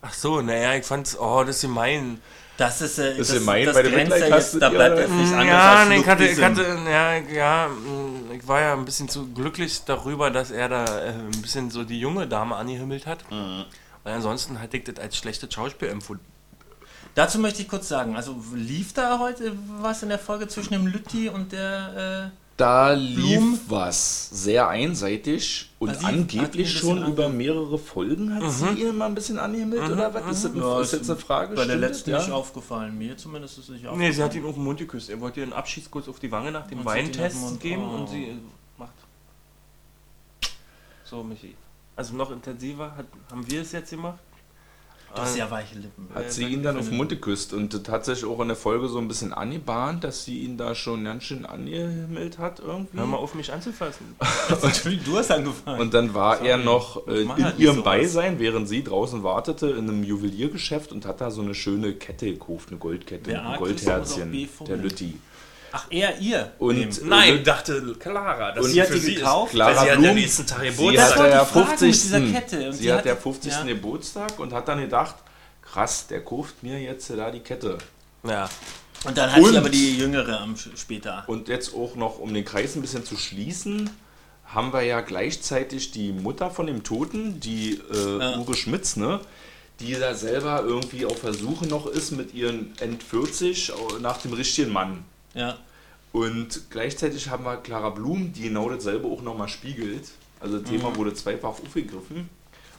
Ach so, naja, ich fand's, oh, das ist gemein. Das ist, äh, Ist das, gemein, das weil du grenzt ja jetzt, da bleibt jetzt nicht oder? anders Ja, als ich hatte, ich hatte, ja, ja, mh, ich war ja ein bisschen zu glücklich darüber, dass er da äh, ein bisschen so die junge Dame angehimmelt hat. Weil ansonsten hätte ich das als schlechtes Schauspiel empfunden. Dazu möchte ich kurz sagen, also lief da heute was in der Folge zwischen dem Lütti und der... Äh, Da lief Blum? was sehr einseitig und Also angeblich schon ange- über mehrere Folgen hat sie ihn mal ein bisschen angehimmelt oder was? Ist, das, Ja, ist jetzt eine Frage? bei der letzten das, nicht ja? aufgefallen, mir zumindest ist es nicht aufgefallen. Nee, sie hat ihn auf den Mund geküsst. Er wollte ihr einen Abschiedskuss auf die Wange nach dem Weintest geben oh. und sie macht. So, Michi. Also noch intensiver hat, haben wir es jetzt gemacht. Du hast ja weiche Lippen. Hat sie ihn dann auf den Mund geküsst und sich auch in der Folge so ein bisschen angebahnt, dass sie ihn da schon ganz schön angehimmelt hat irgendwie. Hör mal auf, mich anzufassen. Entschuldigung, du hast angefangen. Und dann war er noch äh, in halt ihrem sowas. Beisein, während sie draußen wartete, in einem Juweliergeschäft und hat da so eine schöne Kette gekauft, eine Goldkette, ein Goldherzchen, der. Lütti. Ach, er, ihr. Und äh, Nein, Lüt- dachte Clara. dass Und sie hat für die ist- gekauft? weil Clara sie hat Blum, ja nächsten Tag sie Geburtstag. Das hatte wollte ja ich fragen mit 50. dieser Kette. Und sie, sie hat hat- ja 50. ja. Geburtstag und hat dann gedacht, krass, der kauft mir jetzt da die Kette. Ja. Und dann hat Und- sie aber die Jüngere später. Und jetzt auch noch, um den Kreis ein bisschen zu schließen, haben wir ja gleichzeitig die Mutter von dem Toten, die äh, Ja. Uwe Schmitz, ne? Die da selber irgendwie auf Versuche noch ist mit ihren End-40 nach dem richtigen Mann. Ja. Und gleichzeitig haben wir Clara Blum, die genau dasselbe auch nochmal spiegelt. Also das Thema wurde zweifach aufgegriffen.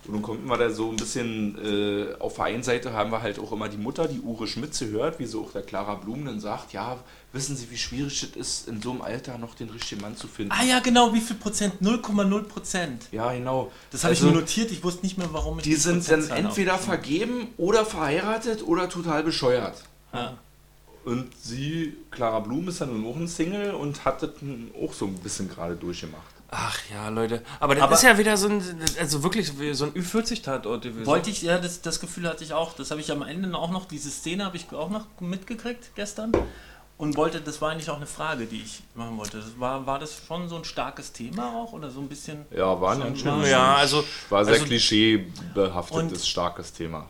Und dann konnten wir da so ein bisschen, äh, auf der einen Seite haben wir halt auch immer die Mutter, die Ure Schmitz, gehört, wie so auch der Clara Blum dann sagt, ja, wissen Sie, wie schwierig es ist, in so einem Alter noch den richtigen Mann zu finden. Ah ja, genau, wie viel Prozent? 0,0 Prozent. Ja, genau. Das habe Also, ich mir notiert, ich wusste nicht mehr, warum ich Die sind dann entweder vergeben oder verheiratet oder total bescheuert. Ja. Und sie, Clara Blum, ist dann nun auch ein Single und hat das auch so ein bisschen gerade durchgemacht. Ach ja, Leute. Aber das Aber- ist ja wieder so ein, also wirklich so ein Ü40-Tatort gewesen. Wollte ich, ja, das, das Gefühl hatte ich auch. Das habe ich am Ende auch noch, diese Szene habe ich auch noch mitgekriegt gestern. Und wollte, das war eigentlich auch eine Frage, die ich machen wollte. Das war, war das schon so ein starkes Thema auch? Oder so ein bisschen. Ja, war ein schön. Ja, also- War sehr also- klischeebehaftetes, starkes Thema.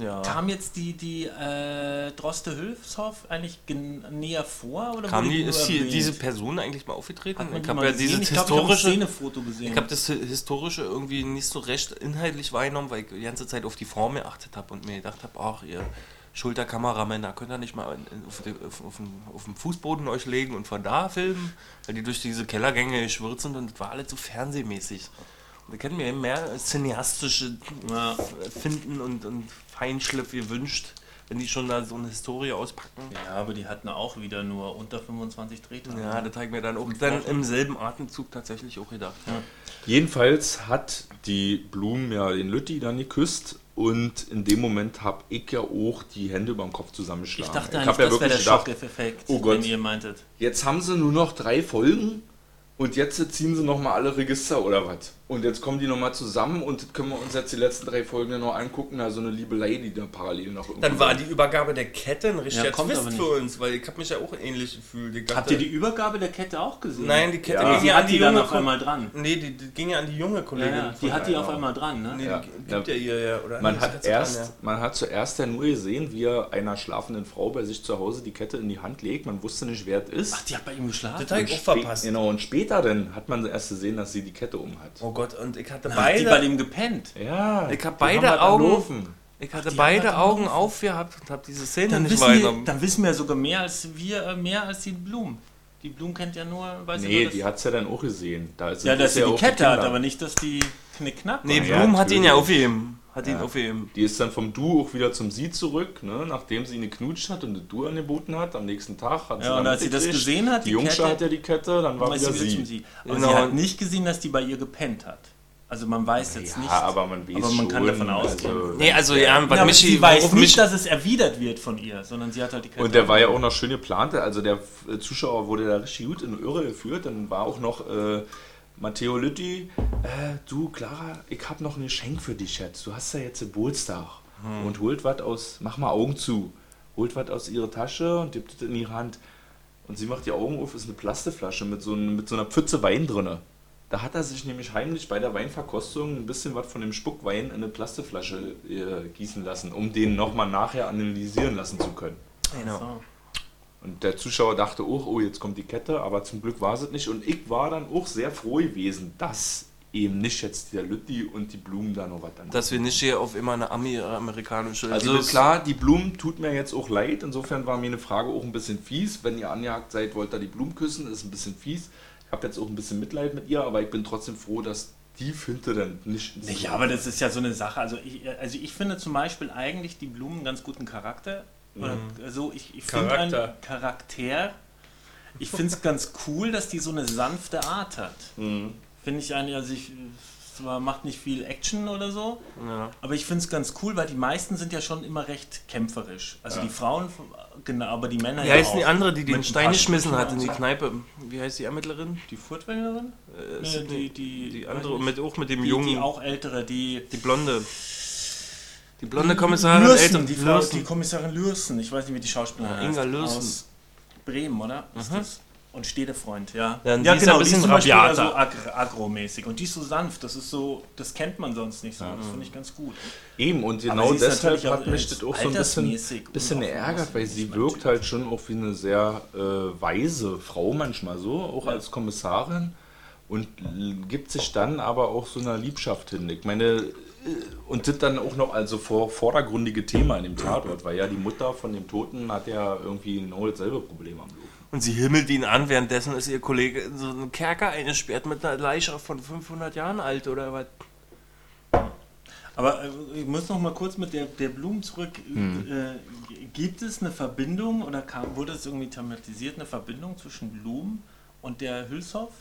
Ja. Kam jetzt die, die äh, Droste Hülfshoff eigentlich gen- näher vor? Oder Kam die, ist erwähnt? diese Person eigentlich mal aufgetreten? Hat man Ich die habe ja gesehen? dieses ich glaube, ich habe historische. Gesehen. Ich habe das historische irgendwie nicht so recht inhaltlich wahrgenommen, weil ich die ganze Zeit auf die Form geachtet habe und mir gedacht habe, ach, ihr Schulterkameramänner, könnt ihr nicht mal auf, die- auf, auf, auf dem Fußboden euch legen und von da filmen, weil die durch diese Kellergänge geschwirrt sind und das war alles so fernsehmäßig. Ich hätte mir mehr cineastische Ja. Finden und, und Feinschliff gewünscht, wenn die schon da so eine Historie auspacken. ja, aber die hatten auch wieder nur unter 25 Drehtage. Ja, das habe ich mir dann auch dann im selben Atemzug tatsächlich auch gedacht. Ja. Jedenfalls hat die Blum ja den Lütti dann geküsst und in dem Moment habe ich ja auch die Hände über dem Kopf ich zusammengeschlagen. dachte ich eigentlich, ja das wäre wirklich der Schockeffekt, oh Gott. den ihr meintet. jetzt haben sie nur noch drei Folgen und jetzt ziehen sie nochmal alle Register oder was. Und jetzt kommen die nochmal zusammen und das können wir uns jetzt die letzten drei Folgen ja noch angucken. Also eine Liebelei, die da parallel noch irgendwie Dann war die Übergabe der Kette ein richtiger Ja, Twist für uns, weil ich habe mich ja auch ähnlich gefühlt. Habt ihr die Übergabe der Kette auch gesehen? Nein, die Kette Ja. ging Die ja hat an die die dann junge auf einmal dran. Nee, die, die ging ja an die junge Kollegin. ja, die hat die auf einmal dran, ne? Nee, Ja. die gibt ja ihr ja, oder? Man Nee, hat, erst, dran, ja. man hat zuerst ja nur gesehen, wie er einer schlafenden Frau bei sich zu Hause die Kette in die Hand legt. Man wusste nicht, wer es ist. Ach, die hat bei ihm geschlafen? Das habe ich auch verpasst. Genau, und später dann hat man erst gesehen, dass sie die Kette um hat. Oh Gott, und ich hatte Habt die bei beide, dem gepennt? Ja, Ich hab die beide was Augen- ich hatte die beide wir Augen drauf. aufgehabt und habe diese Szene Dann nicht wissen, wir, wahrgenommen. dann wissen wir sogar mehr als wir, äh, mehr als die Blumen. Die Blumen kennt ja nur, weiß Nee, nur, die hat es ja dann auch gesehen. Da ja, dass sie ja die Kette hat, aber nicht, dass die knickknack Nee, war. Ja, Blum hat ihn ja natürlich. Hat ihn Ja. aufgeheben. Die ist dann vom Du auch wieder zum Sie zurück, ne? nachdem sie ihn geknutscht hat und das Du angeboten hat. Am nächsten Tag hat sie Ja, und als sie das gesehen hat, die die Jungsche Kette- hat ja die Kette, dann war wieder sie wieder sie. zum Sie. Aber Genau. sie hat nicht gesehen, dass die bei ihr gepennt hat. Also man weiß jetzt Ja, nicht. aber man weiß aber man kann schon, davon ausgehen. also- Nee, also ja, Ja, aber Michi, sie weiß nicht, Michi, dass es erwidert wird von ihr, sondern sie hat halt die Kette. Und der war ja auch noch schön geplant. Also der Zuschauer wurde da richtig gut in Irre geführt. Dann war auch noch äh, Matteo Lütti. Äh, du, Clara, ich habe noch ein Geschenk für dich jetzt. Du hast ja jetzt Geburtstag. Und holt was aus, mach mal Augen zu. Holt was aus ihrer Tasche und gibt es in ihre Hand. Und sie macht die Augen auf, ist eine Plastikflasche mit so, mit so einer Pfütze Wein drinne. Da hat er sich nämlich heimlich bei der Weinverkostung ein bisschen was von dem Spuckwein in eine Plastikflasche äh, gießen lassen, um den nochmal nachher analysieren lassen zu können. genau. Und der Zuschauer dachte auch, oh, jetzt kommt die Kette, aber zum Glück war es nicht. Und ich war dann auch sehr froh gewesen, dass eben nicht jetzt der Lütti und die Blumen da noch was dann. Dass wir nicht hier auf immer eine Ami amerikanische also Liebes- klar, die Blumen tut mir jetzt auch leid. Insofern war mir eine Frage auch ein bisschen fies. Wenn ihr angehakt seid, wollt ihr die Blumen küssen, ist ein bisschen fies. Ich habe jetzt auch ein bisschen Mitleid mit ihr, aber ich bin trotzdem froh, dass die Finte dann nicht. Ja, aber das ist ja so eine Sache. Also ich, also ich finde zum Beispiel eigentlich die Blumen einen ganz guten Charakter. Oder so, ich, ich finde einen Charakter. Ich finde es ganz cool, dass die so eine sanfte Art hat. Mhm. Finde ich eigentlich, also ich zwar macht nicht viel Action oder so, Ja. aber ich finde es ganz cool, weil die meisten sind ja schon immer recht kämpferisch. Also Ja. die Frauen, genau, aber die Männer Wie ja heißt auch. die andere, die den Stein geschmissen hat in die. Kneipe? Wie heißt die Ermittlerin? Die Furtwänglerin? Äh, Nee, die, die, die andere, mit, auch mit dem die, Jungen, die die, auch ältere, die Blonde. Die blonde Kommissarin. Lürsen, älter- die, Frau, Lürsen. die Kommissarin Lürsen, ich weiß nicht, wie die Schauspielerin Inga heißt. Lürsen. Aus Bremen, oder? Ist das? Und Stedefreund, ja. Ja, die ist ja ein bisschen zum Beispiel eher rabiater. so agr agromäßig. Und die ist so sanft, das ist so, das kennt man sonst nicht so. Das Mhm. finde ich ganz gut. Eben, und genau ist deshalb hat mich das auch so ein bisschen, bisschen geärgert, weil ist sie wirkt halt schon auch wie eine sehr äh, weise Frau manchmal so, auch Ja. als Kommissarin und gibt sich dann aber auch so einer Liebschaft hin. Ich meine, und das dann auch noch als so vor, vordergründige Thema in dem Tatort, weil ja die Mutter von dem Toten hat ja irgendwie genau dasselbe Problem am Blut. Und sie himmelt ihn an, währenddessen ist ihr Kollege in so einen Kerker eingesperrt mit einer Leiche von 500 Jahren alt oder was. Aber äh, ich muss noch mal kurz mit der, der Blumen zurück. Hm. Äh, g- gibt es eine Verbindung oder kam, wurde es irgendwie thematisiert, eine Verbindung zwischen Blumen und der Hülshoff?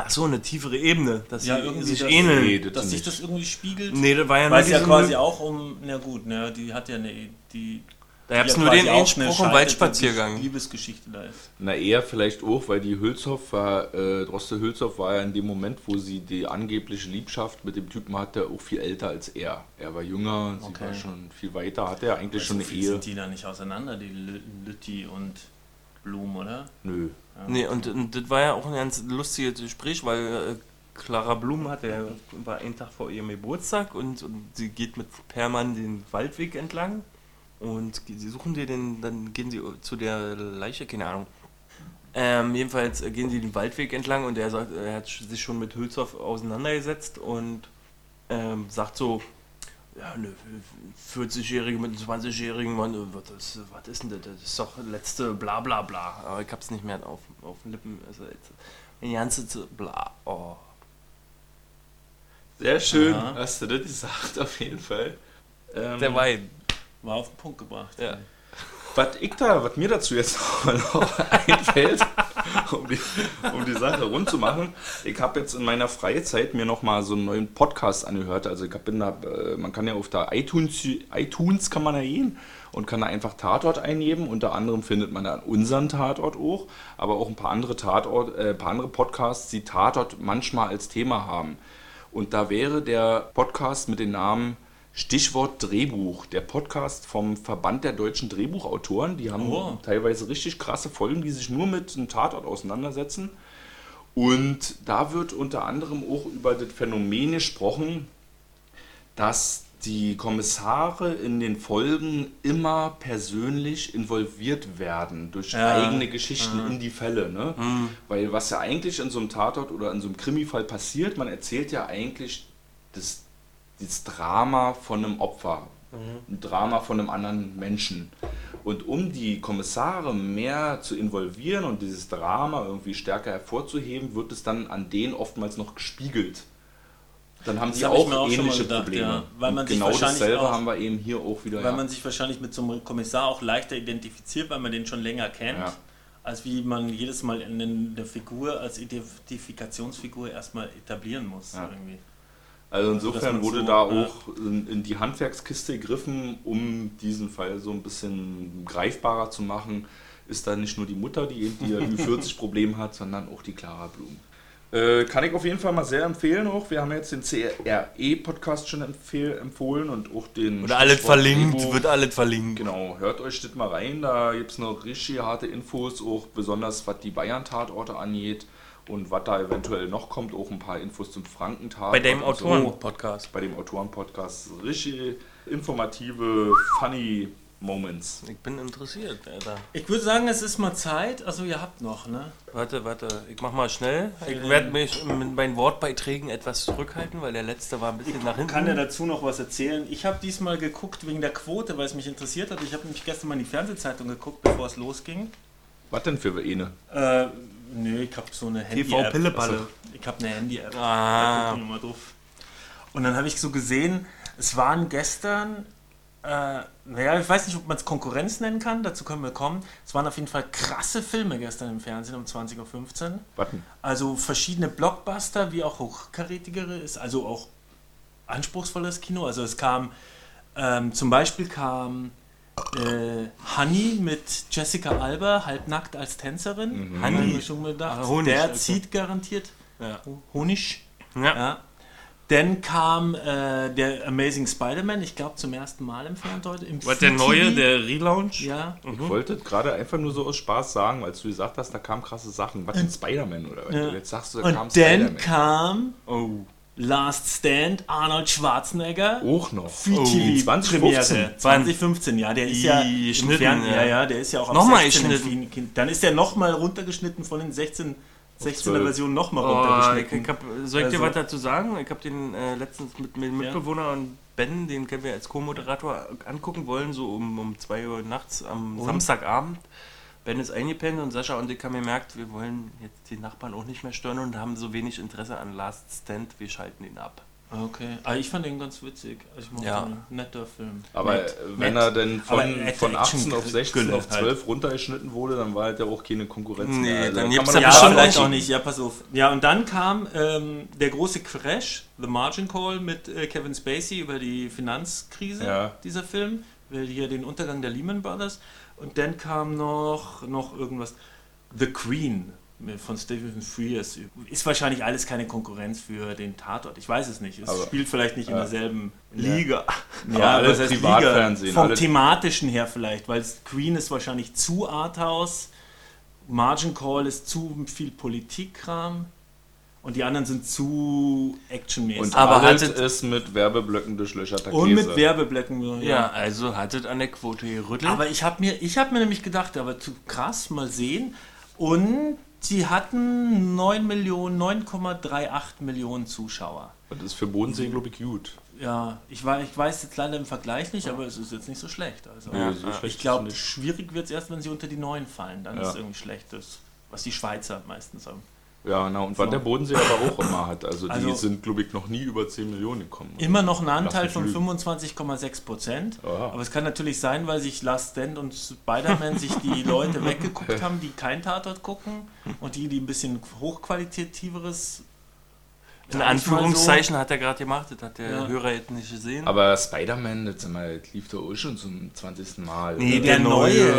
Ach so, eine tiefere Ebene, dass Ja, sie irgendwie sich das- ähneln. Nee, das Dass sich das irgendwie spiegelt? Nee, das war ja Weil es ja quasi auch um, na gut, ne, die hat ja eine, die Da gab es die nur den Einspruch im Waldspaziergang. Liebesgeschichte da ist. Na eher vielleicht auch, weil die Hülshoff war, äh, Droste Hülshoff war ja in dem Moment, wo sie die angebliche Liebschaft mit dem Typen hatte, auch viel älter als er. Er war jünger, sie Okay. war schon viel weiter, hatte er eigentlich schon so eine Ehe. sind die da nicht auseinander, die Lü- Lütti und Blum, oder? Nö. Nee, und, und das war ja auch ein ganz lustiges Gespräch, weil äh, Clara Blum hatte, ja- war einen Tag vor ihrem Geburtstag und, und sie geht mit Perman den Waldweg entlang und sie suchen dir den, dann gehen sie zu der Leiche, keine Ahnung. Ähm, jedenfalls äh, gehen sie den Waldweg entlang und er sagt, er hat sich schon mit Hülshoff auseinandergesetzt und ähm, sagt so, ja, eine 40-Jährige mit einem 20-Jährigen Mann, äh, was ist, was ist denn das? Das ist doch letzte bla bla bla. Aber ich hab's nicht mehr auf, auf den Lippen. Also jetzt, die ganze bla. Oh. Sehr schön, Aha. hast du das gesagt, auf jeden Fall. Ähm, Der Wein. War auf den Punkt gebracht. Ja. Was ich da, was mir dazu jetzt noch einfällt, um die, um die Sache rund zu machen, ich habe jetzt in meiner Freizeit mir noch mal so einen neuen Podcast angehört. Also ich bin da, äh, man kann ja auf der iTunes, iTunes kann man da gehen und kann da einfach Tatort eingeben. Unter anderem findet man da unseren Tatort auch, aber auch ein paar andere Tatort, äh, paar andere Podcasts, die Tatort manchmal als Thema haben. Und da wäre der Podcast mit dem Namen Stichwort Drehbuch, der Podcast vom Verband der deutschen Drehbuchautoren. Die haben Oh. teilweise richtig krasse Folgen, die sich nur mit einem Tatort auseinandersetzen. Und da wird unter anderem auch über das Phänomen gesprochen, dass die Kommissare in den Folgen immer persönlich involviert werden durch Ja. eigene Geschichten in die Fälle. Ne? Weil was ja eigentlich in so einem Tatort oder in so einem Krimifall passiert, man erzählt ja eigentlich das, das Drama von einem Opfer, ein Drama von einem anderen Menschen. Und um die Kommissare mehr zu involvieren und dieses Drama irgendwie stärker hervorzuheben, wird es dann an denen oftmals noch gespiegelt. Dann haben Das die hab auch auch ähnliche gedacht, Probleme. ja. Weil man Und sich genau wahrscheinlich dasselbe auch- haben wir eben hier auch wieder. Weil ja. man sich wahrscheinlich mit so einem Kommissar auch leichter identifiziert, weil man den schon länger kennt, Ja. als wie man jedes Mal eine, eine Figur als Identifikationsfigur erstmal etablieren muss. Ja. Irgendwie. Also insofern wurde so, da ja. auch in, in die Handwerkskiste gegriffen, um diesen Fall so ein bisschen greifbarer zu machen. Ist da nicht nur die Mutter, die eben die Ü40-Problem hat, sondern auch die Clara Blum. Äh, kann ich auf jeden Fall mal sehr empfehlen auch. Wir haben jetzt den CRE-Podcast schon empfohlen und auch den Wird alles verlinkt, wird alles verlinkt. Genau, hört euch das mal rein. Da gibt es noch richtig harte Infos, auch besonders was die Bayern-Tatorte angeht und was da eventuell noch kommt. Auch ein paar Infos zum Frankentatort. Bei dem und so. Autoren-Podcast. Bei dem Autoren-Podcast. Richtig informative, funny Moments. Ich bin interessiert, Alter. Ich würde sagen, es ist mal Zeit. Also ihr habt noch, ne? Warte, warte, ich mach mal schnell. Ich den- werde mich mit meinen Wortbeiträgen etwas zurückhalten, weil der letzte war ein bisschen nach hinten. Kann ja dazu noch was erzählen. Ich habe diesmal geguckt wegen der Quote, weil es mich interessiert hat. Ich habe nämlich gestern mal in die Fernsehzeitung geguckt, bevor es losging. Was denn für eine? Äh, nee, ich habe so eine Handy-App. TV Pillepalle. Also, ich habe eine Handy-App. Ah. Da guck ich mal drauf. Und dann habe ich so gesehen, es waren gestern, äh, naja, ich weiß nicht, ob man es Konkurrenz nennen kann, dazu können wir kommen. Es waren auf jeden Fall krasse Filme gestern im Fernsehen um 20.15 Uhr. Was denn? Also verschiedene Blockbuster, wie auch hochkarätigere ist, also auch anspruchsvolles Kino. Also es kam, ähm, zum Beispiel kam äh, Honey mit Jessica Alba, halbnackt als Tänzerin. Mhm. Honey, schon gedacht. Ah, Honig, Der also. zieht garantiert. Ja. Honig. Ja. Ja. Dann kam äh, der Amazing Spider-Man, ich glaube zum ersten Mal im Fernsehen heute. Im Was der neue, der Relaunch? Ja. Ich wollte gerade einfach nur so aus Spaß sagen, als du gesagt hast, da kamen krasse Sachen. Was denn Spider-Man oder was? Ja. Jetzt sagst du, da kam Und dann Spider-Man. kam Oh. Last Stand, Arnold Schwarzenegger. Auch noch. Free Oh, TV 2015. Premiere. 2015, ja, der ist ja im geschnitten, Fern- ja. ja, ja, der ist ja auch Nochmal 16 im geschnitten. Dann ist der nochmal runtergeschnitten von den 16, 16er 12. Versionen nochmal Oh, runtergeschnitten. ich hab, soll ich Also- dir was dazu sagen? Ich habe den äh, letztens mit meinem Mitbewohner und Ben, den kennen wir als Co-Moderator, angucken wollen, so um, um 2 Uhr nachts am Samstagabend. Ben ist eingepennt und Sascha und ich haben gemerkt, wir wollen jetzt die Nachbarn auch nicht mehr stören und haben so wenig Interesse an Last Stand, wir schalten ihn ab. Okay, aber ich fand den ganz witzig. Also ich mochte Ja. den. netter Film. Aber Nett, wenn nett. er denn von, von 18 auf 16 Gülle auf halt. 12 runtergeschnitten wurde, dann war halt ja auch keine Konkurrenz Nee, mehr. Also dann kann gibt's Ja, vielleicht auch auch nicht. Ja, pass auf. Ja, und dann kam ähm, der große Crash, The Margin Call mit äh, Kevin Spacey über die Finanzkrise, Ja. dieser Film, über hier den Untergang der Lehman Brothers. Und dann kam noch, noch irgendwas, The Queen von Stephen Frears. Ist wahrscheinlich alles keine Konkurrenz für den Tatort. Ich weiß es nicht. Es Aber- spielt vielleicht nicht in Ja. derselben Liga. Aber alle was heißt Privatfernsehen, Liga? Vom thematischen her vielleicht, weil Queen ist wahrscheinlich zu Arthouse, Margin Call ist zu viel Politikkram und die anderen sind zu actionmäßig. Und Aber hattet- ist mit Werbeblöcken durchlöcherter Und mit Werbeblöcken. Ja, also hattet an der Quote gerüttelt. Aber ich habe mir, ich hab mir nämlich gedacht, aber zu krass, mal sehen. Und sie hatten 9 Millionen, 9,38 Millionen Zuschauer. Das ist für Bodensee, glaube ich, gut. Ja, ich, war, ich weiß jetzt leider im Vergleich nicht, aber es ist jetzt nicht so schlecht. Also. Ja, so ja. schlecht Ich glaube, es schwierig wird es erst, wenn sie unter die 9 fallen. Dann Ja. ist es irgendwie schlecht. Das, was die Schweizer meistens haben. Ja, genau. Und was So. der Bodensee aber auch immer hat. Also, die Also- sind, glaube ich, noch nie über 10 Millionen gekommen. Immer noch ein Anteil von lügen. 25,6 Prozent. Ja. Aber es kann natürlich sein, weil sich Last Stand und Spider-Man sich die Leute weggeguckt haben, die kein Tatort gucken und die, die ein bisschen hochqualitativeres. In Anführungszeichen hat er gerade gemacht, das hat der Ja. Hörer jetzt nicht gesehen. Aber Spider-Man, das, sag mal, das lief doch auch schon zum 20. Mal. Nee, oder? der neue.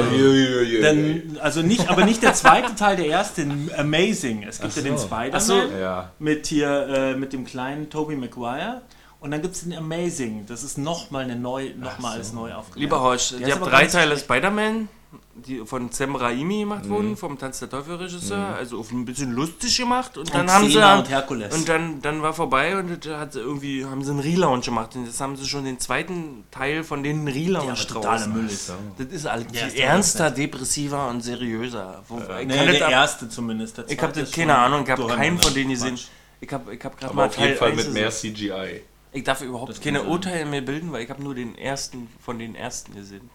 So. Dann, also nicht, aber nicht der zweite Teil, der erste, Amazing. Es gibt Ach ja den so. Spider-Man Ach so. Ja. mit hier äh, mit dem kleinen Tobey Maguire. Und dann gibt es den Amazing. Das ist nochmal eine neu, noch mal so. alles neu aufgebaut. Lieber Horst, Der ihr habt drei Teile. Spider-Man, die von Sam Raimi gemacht Mhm. wurden, vom Tanz der Teufel Regisseur, also auf ein bisschen lustig gemacht und dann Und haben sie Xena und Herkules. und dann dann war vorbei und hat sie irgendwie haben sie einen Relaunch gemacht und jetzt haben sie schon den zweiten Teil von den Ja, Relaunch totaler draußen. Müll ist. Das ist alles Ja, ist ernster, depressiver und seriöser. Wo, ich Nee, kann der das ab- erste zumindest. Der ich habe keine Ahnung, ich habe keinen von denen gesehen. Ich habe ich hab gerade mal auf jeden Teil Fall 1 mit mehr. CGI. Ich darf überhaupt Das keine. Urteile mehr bilden, weil ich habe nur den ersten von den ersten gesehen.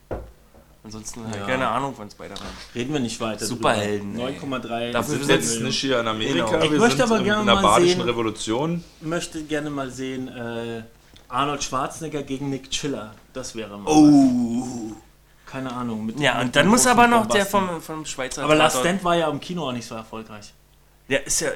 Ansonsten habe ich Ja. keine Ahnung von Spider-Man. Reden wir nicht weiter. Superhelden, drüber. ey. 9,3. Dafür sind jetzt nicht hier in Amerika. Ich wir möchte sind aber in, gerne in der mal badischen sehen- Revolution. möchte gerne mal sehen, äh, Arnold Schwarzenegger gegen Nick Chiller. Das wäre mal. Oh. was. Keine Ahnung. Mit, Ja, mit und dann muss aber noch der Bombasten. vom, vom Schweizer Aber Last Stand war ja im Kino auch nicht so erfolgreich. Der ist ja.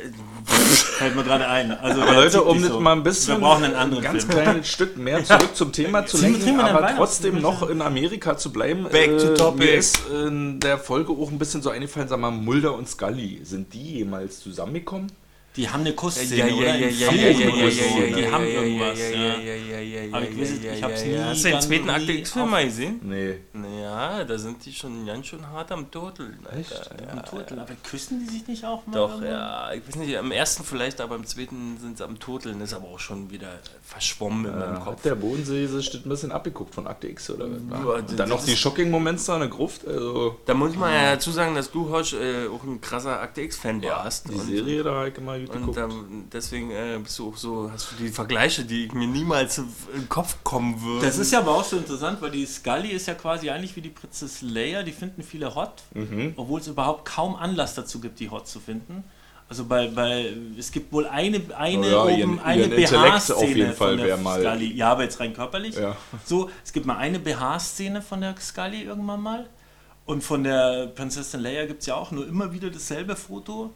Fällt mir gerade ein. Also Aber Leute, um so. mal ein bisschen Wir brauchen einen anderen ganz Film. kleines Stück mehr zurück zum Thema zu lenken, aber Weihnachten? trotzdem noch in Amerika zu bleiben. Back to topic. Mir ist in der Folge auch ein bisschen so eingefallen, sag mal, Mulder und Scully, sind die jemals zusammengekommen? Die haben eine Kussszene, Ja, ja, oder? ja, ja, ja, ja, ja, ja, so, ja, ja, Die ja, haben ja, irgendwas, ja, ja. ja, ja, ja, ja, Aber ich ja, weiß es- ich hab's nie ja. Hast du den zweiten Akte X-Film mal gesehen? Nee. Naja, da sind die schon ganz schön hart am Turteln. Echt? Im Turtel. Aber küssen die sich nicht auch mal? Doch, ja. Ich weiß nicht, am ersten vielleicht, aber im zweiten sind sie am Turteln. Ist aber auch schon wieder verschwommen in meinem Kopf. hat der Bodensee sich das ein bisschen abgeguckt von Akte X oder dann noch die Shocking-Moments da in der Gruft. Also Da muss man ja dazu sagen, dass du, Hosch, äh, auch ein krasser Akte X-Fan warst. die Serie da ich immer gut Und ähm, deswegen äh, bist du auch so, hast du die Vergleiche, die ich mir niemals in den Kopf kommen würde. Das ist ja aber auch so interessant, weil die Scully ist ja quasi eigentlich wie die Prinzess Leia, die finden viele hot, Mhm. obwohl es überhaupt kaum Anlass dazu gibt, die hot zu finden. Also bei, bei es gibt wohl eine, eine, Oh ja, oben, ihren- eine ihren Intellekt auf BH-Szene jeden Fall von der mal- Scully. Ja, aber jetzt rein körperlich. Ja. So, es gibt mal eine BH-Szene von der Scully irgendwann mal. Und von der Prinzessin Leia gibt es ja auch nur immer wieder dasselbe Foto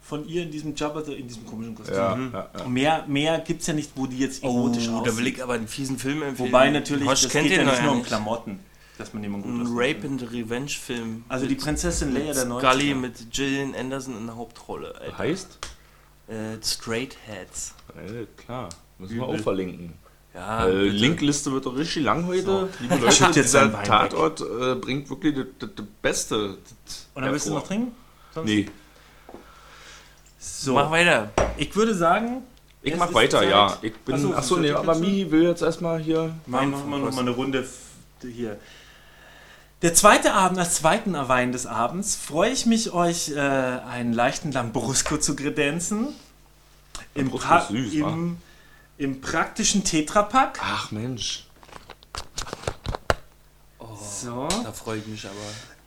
von ihr in diesem Jabba, in diesem komischen Kostüm. Ja, Mhm. ja, ja. Und Mehr, mehr gibt es ja nicht, wo die jetzt oh, erotisch aussieht. da will ich aber einen fiesen Film empfehlen. Wobei natürlich, Hosch das kennt geht ja nicht nur um. Klamotten, dass man jemanden gut Ein. Rape and Revenge Film. Also die Prinzessin Leia der 90er. Scully mit Gillian Anderson in der Hauptrolle. Alter. Heißt? Äh, Straight Heads. Ja, klar. Müssen wir Übel. auch verlinken. Ja, äh. Linkliste wird doch richtig lang heute. So. Liebe Leute, jetzt dieser Tatort äh, bringt wirklich das, Beste. Oder willst du noch trinken? Sonst- Nee, So, Mach weiter. ich würde sagen, ich mach weiter, Zeit- ja. Ich bin, Achso, achso, nee, aber? Mi will jetzt erstmal hier. Machen wir mal noch mal eine Runde hier. Der zweite Abend, als zweiten Wein des Abends, freue ich mich, euch äh, einen leichten Lambrusco zu kredenzen. Im, pra süß, im, im praktischen Tetrapack. Ach Mensch. So. Da freue ich mich aber.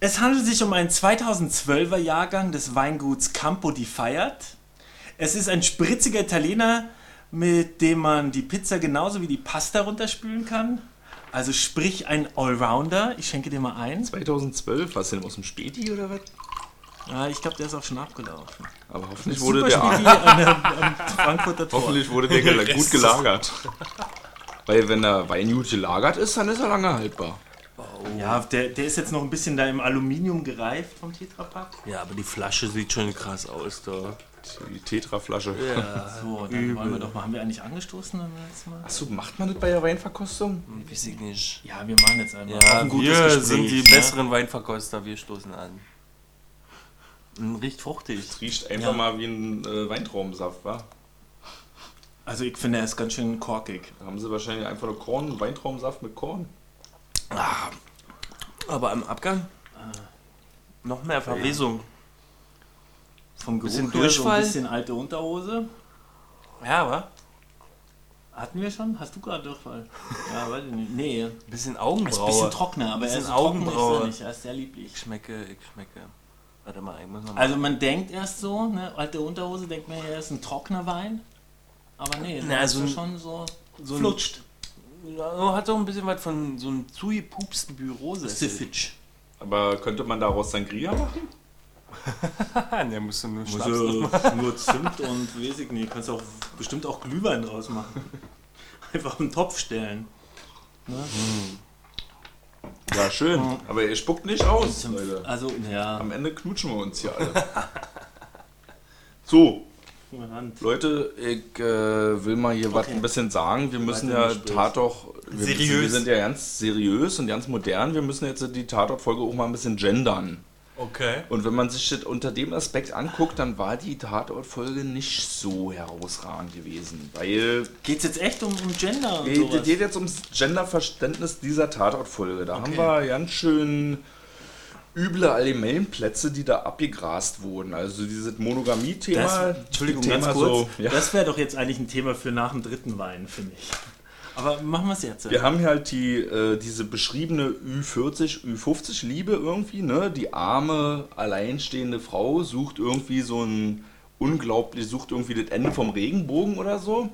Es handelt sich um einen 2012er Jahrgang des Weinguts Campo di Feiert. Es ist ein spritziger Italiener, mit dem man die Pizza genauso wie die Pasta runterspülen kann. Also sprich ein Allrounder. Ich schenke dir mal ein. 2012, was denn aus dem Späti oder was? Ja, ich glaube, der ist auch schon abgelaufen. Aber hoffentlich wurde der an Tor. Hoffentlich wurde der gut gelagert. Weil wenn der Wein gut gelagert ist, dann ist er lange haltbar. Ja, der, der ist jetzt noch ein bisschen da im Aluminium gereift vom Tetrapack. Ja, aber die Flasche sieht schon krass aus da. Die Tetraflasche. Ja, So, dann wollen wir doch mal. Haben wir eigentlich angestoßen beim letzten Mal? Achso, macht man das bei der Weinverkostung? weiß ich nicht. Ja, wir machen jetzt einmal. Ja, ein gutes wir Gespräch, sind die ne? besseren Weinverkoster, wir stoßen an. Mm, Riecht fruchtig. Riecht einfach Ja. mal wie ein äh, Weintraubensaft, wa? Also ich finde, er ist ganz schön korkig. Da haben sie wahrscheinlich einfach nur Korn, Weintraubensaft mit Korn. Aber im Abgang noch mehr Verwesung. Vom Geruch Bisschen her so Durchfall. ein bisschen alte Unterhose. Ja, aber Hatten wir schon? Hast du gerade Durchfall? ja, weiß ich nicht. Nee, ist bisschen ein Augenbraue. bisschen trockener, aber er Bisschen ist trocken ist Augenbraue. er nicht. Er ist sehr lieblich. Ich schmecke, ich schmecke. Warte mal, ich muss noch mal. Also man denkt erst so, ne, alte Unterhose, denkt man, er ist ein trockener Wein. Aber nee, Na, also ist ein- schon so, so ein- flutscht. Ja, hat so ein bisschen was von so einem zugepupsten Bürosessel. Siffig. Aber könnte man daraus Sangria machen? Der musste nur Muss Schnaps nur Zimt und weiß ich nicht. Kannst auch bestimmt auch Glühwein draus machen. Einfach auf den Topf stellen. Ne? Ja, schön. Aber ihr spuckt nicht aus, Leute. Also, ja, Am Ende knutschen wir uns hier alle. So. Leute, ich äh, will mal hier was Okay. ein bisschen sagen. Wir müssen ja. Tatort, wir, Seriös. wir sind ja ganz seriös und ganz modern. Wir müssen jetzt die Tatortfolge auch mal ein bisschen gendern. Okay. Und wenn man sich das unter dem Aspekt anguckt, dann war die Tatortfolge nicht so herausragend gewesen. Weil Geht's jetzt echt um, um Gender es sowas? geht jetzt ums Genderverständnis dieser Tatortfolge. Da haben Okay. wir ganz schön üble Allgemeinplätze, die da abgegrast wurden. Also dieses Monogamie-Thema. Entschuldigung, Thema ganz kurz. So, ja. Das wäre doch jetzt eigentlich ein Thema für nach dem dritten Wein, finde ich. Aber machen wir es jetzt. Wir haben hier halt die, äh, diese beschriebene Ü40, Ü50-Liebe irgendwie, ne? Die arme, alleinstehende Frau sucht irgendwie so ein unglaublich, sucht irgendwie das Ende vom Regenbogen oder so.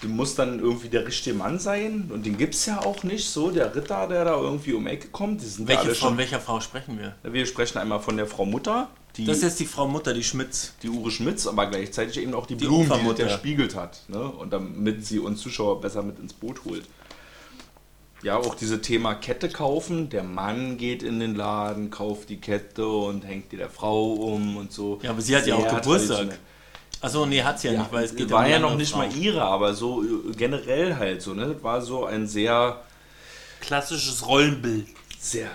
Du muss dann irgendwie der richtige Mann sein und den gibt's ja auch nicht so, der Ritter, der da irgendwie um Ecke kommt. Die sind Welche, alle von schon. welcher Frau sprechen wir? Wir sprechen einmal von der Frau Mutter, die, Das ist jetzt die Frau Mutter, die Schmitz. die Ure Schmitz, aber gleichzeitig eben auch die, Die Blumen, die der spiegelt hat. Ne? Und damit sie uns Zuschauer besser mit ins Boot holt. Ja, auch dieses Thema Kette kaufen. Der Mann geht in den Laden, kauft die Kette und hängt die der Frau um und so. Ja, aber sie hat ja auch Sehr Geburtstag. Achso, nee, hat sie ja, Ja, nicht, weil es geht war um ja noch nicht Frau. mal ihre, aber so äh, generell halt so. Ne? Das war so ein sehr, Klassisches Rollenbild. sehr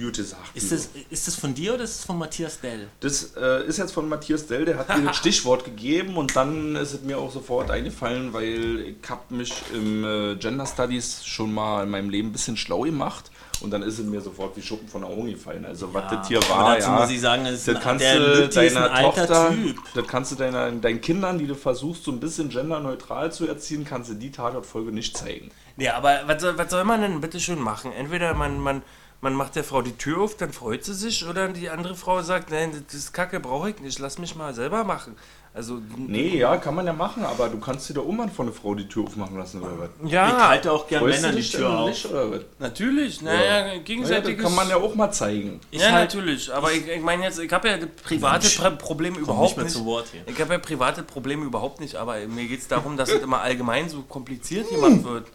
gute Sache. Ist das, ist das von dir oder ist es von Matthias Dell? Das äh, ist jetzt von Matthias Dell, der hat mir das Stichwort gegeben und dann ist es mir auch sofort eingefallen, weil ich habe mich im äh, Gender Studies schon mal in meinem Leben ein bisschen schlau gemacht und dann ist es mir sofort wie Schuppen von den Augen gefallen. Also was das hier war, dazu ja, muss ich sagen, das das ein- kannst du ein deiner alter Tochter, Typ. das kannst du deiner, deinen Kindern, die du versuchst so ein bisschen genderneutral zu erziehen, kannst du die Tatortfolge nicht zeigen. Ja, aber was soll, was soll man denn bitte schön machen? Entweder man, man, man macht der Frau die Tür auf, dann freut sie sich, oder die andere Frau sagt, nein, das ist Kacke, brauche ich nicht, lass mich mal selber machen. Also, Nee, ja, kann man ja machen, aber du kannst dir da auch mal von einer Frau die Tür aufmachen lassen oder was? Ich ja, halte auch gern Freust du Männern die Tür auf. nicht oder was? natürlich, naja, Ja, gegenseitig das kann man ja auch mal zeigen. Ich ja, halt- natürlich. Aber ich, ich meine jetzt, ich habe ja private Mensch, Pro- Probleme überhaupt nicht mehr nicht. zu Wort hier. Ich habe ja private Probleme überhaupt nicht, aber mir geht es darum, dass es immer allgemein so kompliziert gemacht wird.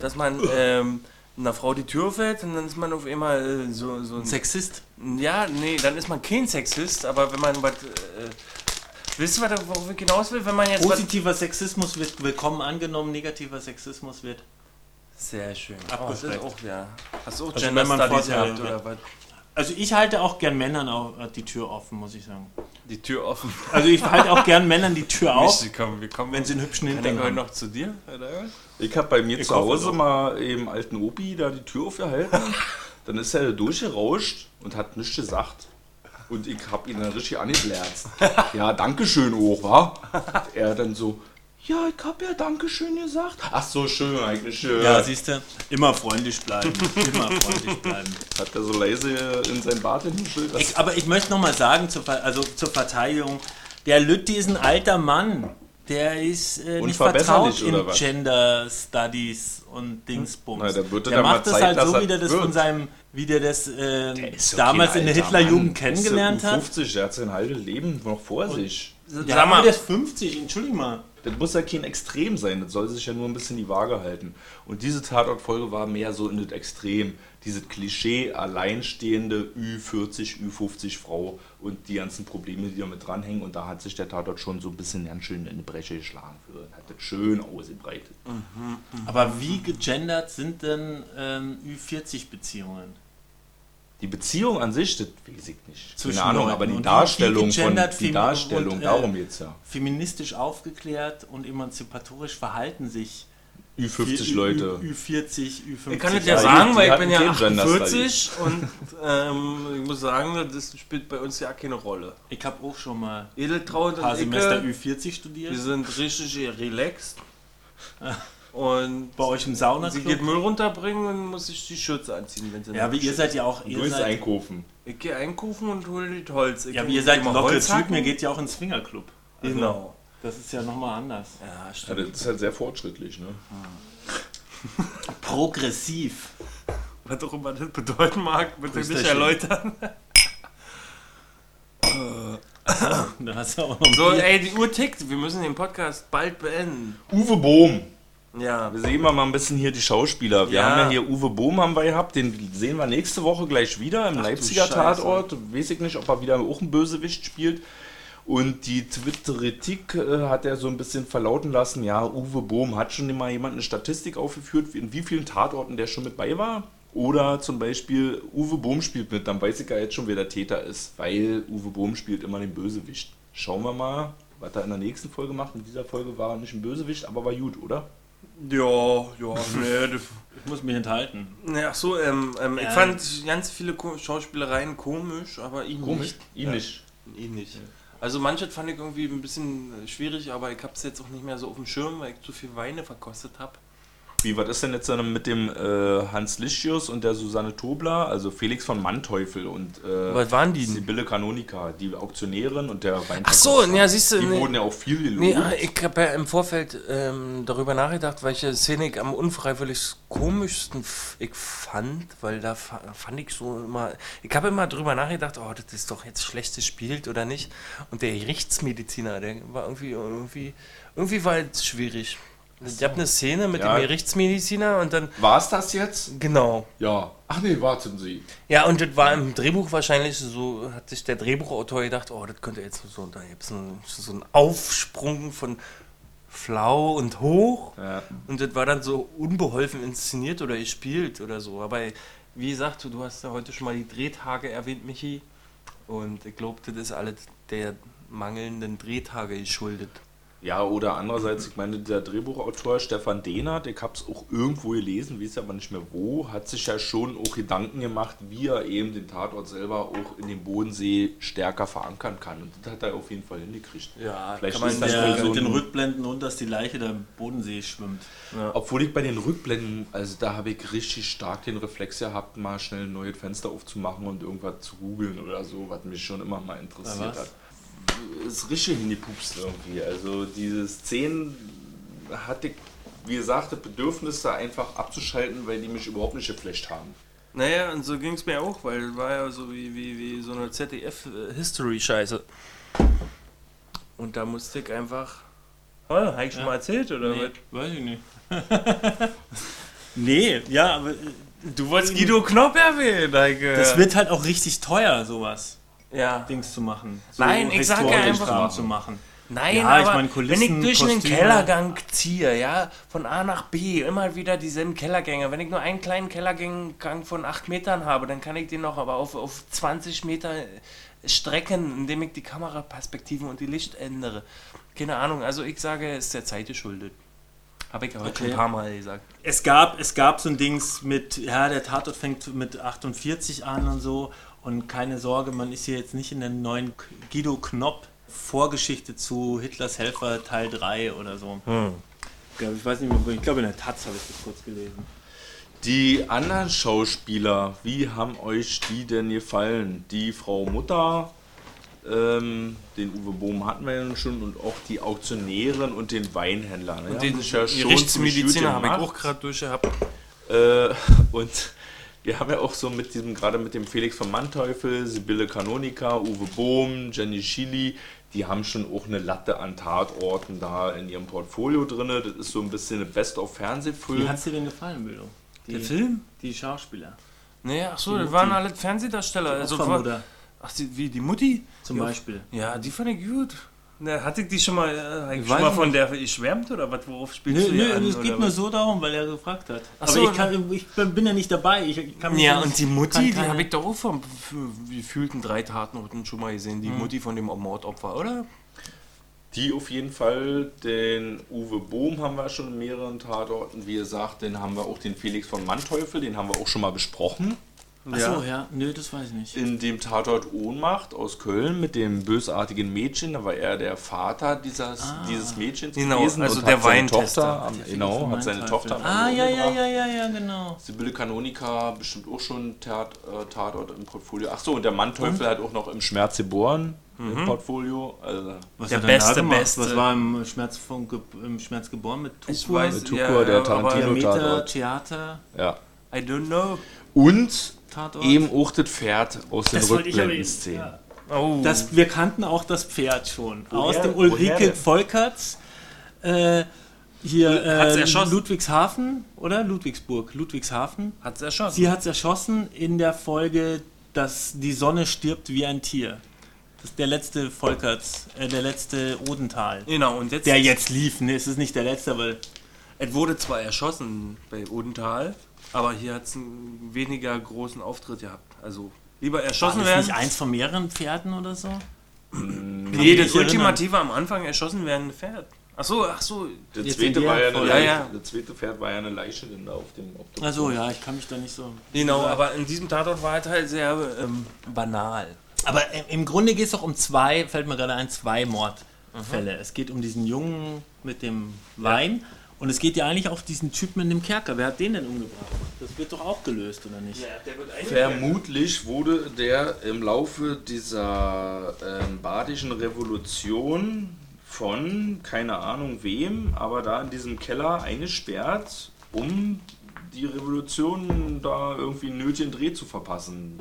Dass man ähm, einer Frau die Tür fällt und dann ist man auf einmal äh, so, so ein Sexist. Ja, nee, dann ist man kein Sexist, aber wenn man was. Äh, wisst ihr, was- worauf ich hinaus will? Wenn man jetzt. Positiver Sexismus wird willkommen angenommen, negativer Sexismus wird. Sehr schön. Oh, das ist auch, ja. Hast du auch Also Gender Studies gehabt oder was? Also ich halte auch gern Männern auch äh, die Tür offen, muss ich sagen. Die Tür offen. Also ich halte auch gern Männern die Tür auf, Michi, komm, wir kommen, wenn sie einen hübschen Hintern haben. noch zu dir? Oder was? Ich habe bei mir Ich zu Hause mal eben alten Opi da die Tür aufgehalten. dann ist er durchgerauscht und hat nichts gesagt. Und ich habe ihn dann richtig angeblärt. Ja, Dankeschön auch, wa? Er dann so, ja, ich habe ja Dankeschön gesagt. Ach so, schön eigentlich. Äh, Ja, siehst du, immer freundlich bleiben, immer freundlich bleiben. hat er so leise in sein Bart hingeschildert. Ich, aber ich möchte noch mal sagen, zur, also zur Verteidigung, der Lütti ist ein alter Mann. Der ist äh, nicht vertraut in was? Gender Studies und Dingsbums. Na, wird er der dann mal macht das Zeit, halt so, wie der das wird. von seinem, wie der das äh, doch damals in der Hitlerjugend kennengelernt hat. 50, der hat sein halbes Leben noch vor sich. Der, Sag mal, der ist 50, entschuldige mal. Das muss ja kein Extrem sein, das soll sich ja nur ein bisschen die Waage halten. Und diese Tatortfolge war mehr so in das Extrem. Dieses Klischee, alleinstehende Ü40, Ü50 Frau und die ganzen Probleme, die da mit dranhängen. Und da hat sich der Tatort schon so ein bisschen ganz schön in die Bresche geschlagen für hat das schön ausgebreitet. Aber wie gegendert sind denn ähm, Ü40-Beziehungen? Die Beziehung an sich, das weiß ich nicht. Zwischen Keine Ahnung, Leuten. aber die Und Darstellung von die Darstellung, und, äh, darum geht's ja. Feministisch aufgeklärt und emanzipatorisch verhalten sich Ü50 Ü- Leute. Ü, Ü40, Ü50. Ich kann es Ja, ja sagen, weil ich bin ja kein Gender 48 und ähm, ich muss sagen, das spielt bei uns ja keine Rolle. Ich habe auch schon mal Edeltraut ein paar und Semester Icke, Ü40 studiert. wir sind richtig relaxed. Und Bei euch im Sauna. sie geht Müll runterbringen und muss sich die Schürze anziehen, wenn sie Ja, wie ihr seid ja auch. Ihr seid, einkaufen. Ich gehe einkaufen und hole das Holz. Ich ja, wie ihr seid lockere Holz Typen, ihr geht ja auch ins Swingerclub. Also, Genau. Das ist ja nochmal anders. Ja, Ja, stimmt. das ist halt sehr fortschrittlich, ne? Progressiv. Was auch immer das bedeuten mag, bitte nicht erläutern. Da hast du auch noch ein So, ey, die Uhr tickt. Wir müssen den Podcast bald beenden. Uwe Bohm. Ja, Wir sehen mal mal ein bisschen hier die Schauspieler. Wir Ja. haben ja hier Uwe Bohm haben wir gehabt, den sehen wir nächste Woche gleich wieder im Ach Leipziger. Tatort. Weiß ich nicht, ob er wieder auch ein Bösewicht spielt. Und die Twitteritik äh, hat er so ein bisschen verlauten lassen, ja, Uwe Bohm hat schon immer jemand eine Statistik aufgeführt, in wie vielen Tatorten der schon mit bei war. Oder zum Beispiel, Uwe Bohm spielt mit, dann weiß ich ja jetzt schon, wer der Täter ist, weil Uwe Bohm spielt immer den Bösewicht. Schauen wir mal, was er in der nächsten Folge macht. In dieser Folge war er nicht ein Bösewicht, aber war gut, oder? Ja, ja, nee, Ich muss mich enthalten. nee, ach so, ähm, ähm, ich fand ganz viele Ko Schauspielereien komisch, aber ihn Komisch. nicht. Ihn Ja, nicht. ihn nicht. Also manches fand ich irgendwie ein bisschen schwierig, aber ich hab's jetzt auch nicht mehr so auf dem Schirm, weil ich zu viel Weine verkostet habe. Wie, was ist denn jetzt dann mit dem äh, Hans Lichius und der Susanne Tobler, also Felix von Manteuffel und äh, Was waren die denn? Sibylle Kanonika, die Auktionärin und der Ach so, Weinverkäufer. ja, siehst du, Die nee. wurden ja auch viel gelobt. Nee, ah, ich habe ja im Vorfeld ähm, darüber nachgedacht, welche Szene ich am unfreiwillig komischsten ich fand, weil da fa fand ich so immer, ich habe immer drüber nachgedacht, oh, das ist doch jetzt schlecht gespielt oder nicht. Und der Gerichtsmediziner, der war irgendwie, irgendwie, irgendwie war es schwierig. Ich habe eine Szene mit Ja. dem Gerichtsmediziner und dann, War es das jetzt? genau. Ja. Ach nee, warten Sie. Ja, und das war im Drehbuch wahrscheinlich so, hat sich der Drehbuchautor gedacht, oh, das könnte jetzt so, da gibt es so einen Aufsprung von flau und hoch. Ja. Und das war dann so unbeholfen inszeniert oder gespielt oder so. Aber wie gesagt, du hast ja heute schon mal die Drehtage erwähnt, Michi. Und ich glaube, das ist alles der mangelnden Drehtage geschuldet. Ja, oder andererseits, ich meine, der Drehbuchautor Stefan Dehnert, ich habe es auch irgendwo gelesen, weiß aber nicht mehr wo, hat sich ja schon auch Gedanken gemacht, wie er eben den Tatort selber auch in den Bodensee stärker verankern kann. Und das hat er auf jeden Fall hingekriegt. Ja, Vielleicht kann ist man das ja, so mit den Rückblenden und dass die Leiche da im Bodensee schwimmt. Obwohl ich bei den Rückblenden, also da habe ich richtig stark den Reflex gehabt, mal schnell ein neues Fenster aufzumachen und irgendwas zu googeln oder so, was mich schon immer mal interessiert hat. Ist richtig hingepupst irgendwie. Also diese Szenen hatte ich, wie gesagt, das Bedürfnis da einfach abzuschalten, weil die mich überhaupt nicht geflasht haben. Naja, und so ging es mir auch, weil es war ja so wie, wie, wie so eine ZDF-History-Scheiße. Und da musste ich einfach. Oh, habe ich schon Ja. mal erzählt, oder Nee, weiß ich nicht. nee, ja, aber äh, was? Du wolltest Guido Knopp erwähnen, Heike. das wird halt auch richtig teuer, sowas. Ja. Dings zu machen. Nein, ich sag ja einfach- zu machen. Nein, Ja, ich aber meine, Kulissen, wenn ich durch einen Kostüme. Kellergang ziehe, ja, von A nach B, immer wieder dieselben Kellergänge. Wenn ich nur einen kleinen Kellergang von 8 Metern habe, dann kann ich den noch aber auf, auf 20 Meter strecken, indem ich die Kameraperspektiven und die Licht ändere. Keine Ahnung, also ich sage, es ist der Zeit geschuldet. Habe ich ja heute schon Okay. ein paar Mal gesagt. Es gab, es gab so ein Dings mit, ja, der Tatort fängt mit 48 an und so. Und keine Sorge, man ist hier jetzt nicht in der neuen Guido Knopp Vorgeschichte zu Hitlers Helfer Teil 3 oder so. Ja, Ich weiß nicht mehr, wo- ich glaube in der Taz habe ich das kurz gelesen. Die anderen Schauspieler, wie haben euch die denn gefallen? Die Frau Mutter, ähm, den Uwe Bohm hatten wir ja schon und auch die Auktionärin und den Weinhändler. Ne? Und Haben den ja Gerichtsmediziner gut habe ich auch gerade durchgehabt. Äh, und wir haben ja auch so mit diesem, gerade mit dem Felix von Manteuffel, Sibylle Kanonika, Uwe Bohm, Jenny Schili, die haben schon auch eine Latte an Tatorten da in ihrem Portfolio drin. Das ist so ein bisschen eine Wie Best-of-Fernsehfilm. hat es dir denn gefallen, Bildo? Die, Der Film? Die Schauspieler. Nee, ach so, Die das waren alle Fernsehdarsteller. Also, Opfermutter ach, die, wie, die Mutti? zum Die Beispiel. Ja, die fand ich gut. Na, hatte ich die schon mal, äh, ich Ich schon mal von der geschwärmt oder was? Worauf spielst Nö, du hier nö, an? es geht nur was? so darum, weil er gefragt hat. Ach Aber so, ich, kann, ich bin ja nicht dabei. Ich, ich kann mich Ja, nicht- und die Mutti, die habe ich doch auch vom f- gefühlten drei Tatorten schon mal gesehen. Die Mutti von dem Mordopfer, oder? Die auf jeden Fall, den Uwe Bohm haben wir schon in mehreren Tatorten. Wie gesagt, den haben wir auch den Felix von Manteuffel, den haben wir auch schon mal besprochen. Achso, ja. Nö, das weiß ich nicht. In dem Tatort Ohnmacht aus Köln mit dem bösartigen Mädchen, da war er der Vater dieses, dieses Mädchens Genau, gewesen also und der Weintester. Am, genau, hat seine Tochter am Ah, ja, ja, ja, ja, ja, genau. Sibylle Kanonika bestimmt auch schon Tat, äh, Tatort im Portfolio. Achso, und der Manteuffel hat auch noch im Schmerz geboren im Portfolio. Also Was Der er beste, beste. Was war im Schmerz, von, im Schmerz geboren mit Tukur? Ich weiß, Mit Tukur, ja, der ja, Tarantino. aber Meter, Tatort. Theater, ja. I don't know. Und Tatort. eben auch das Pferd aus den Das Rückblenden-Szenen. ja. Oh. Das, wir kannten auch das Pferd schon. Aus Woher- dem woher Ulrike? Volkerts. Äh, hier äh, erschossen? Ludwigshafen, oder? Ludwigsburg. Ludwigshafen. Hat's erschossen. Sie hat es erschossen in der Folge, dass die Sonne stirbt wie ein Tier. Das ist der letzte Volkerts, äh, der letzte Odenthal. Genau, und jetzt. Der jetzt lief, ne? Es ist nicht der letzte, aber Es wurde zwar erschossen bei Odenthal, aber hier hat es einen weniger großen Auftritt gehabt. Also lieber erschossen war das werden. nicht eins von mehreren Pferden oder so? Nee, mich das erinnern. Ultimative am Anfang erschossen werden Pferd. Achso, ach so. Der Jetzt zweite, der war ja eine. Leiche, Ja, ja. der zweite Pferd war ja eine Leiche denn da auf dem auf dem Also ja, ich kann mich da nicht so. Genau, aber in diesem Tatort war es halt sehr ähm, banal. Aber im- im Grunde geht es doch um zwei, fällt mir gerade ein, zwei Mordfälle. Es geht um diesen Jungen mit dem Wein und es geht ja eigentlich auch diesen Typen in dem Kerker. Wer hat den denn umgebracht? Das wird doch auch gelöst, oder nicht? der wird eigentlich. Vermutlich wurde der im Laufe dieser ähm, badischen Revolution von keine Ahnung wem, aber da in diesem Keller eingesperrt, um die Revolution da irgendwie einen nötigen Dreh zu verpassen.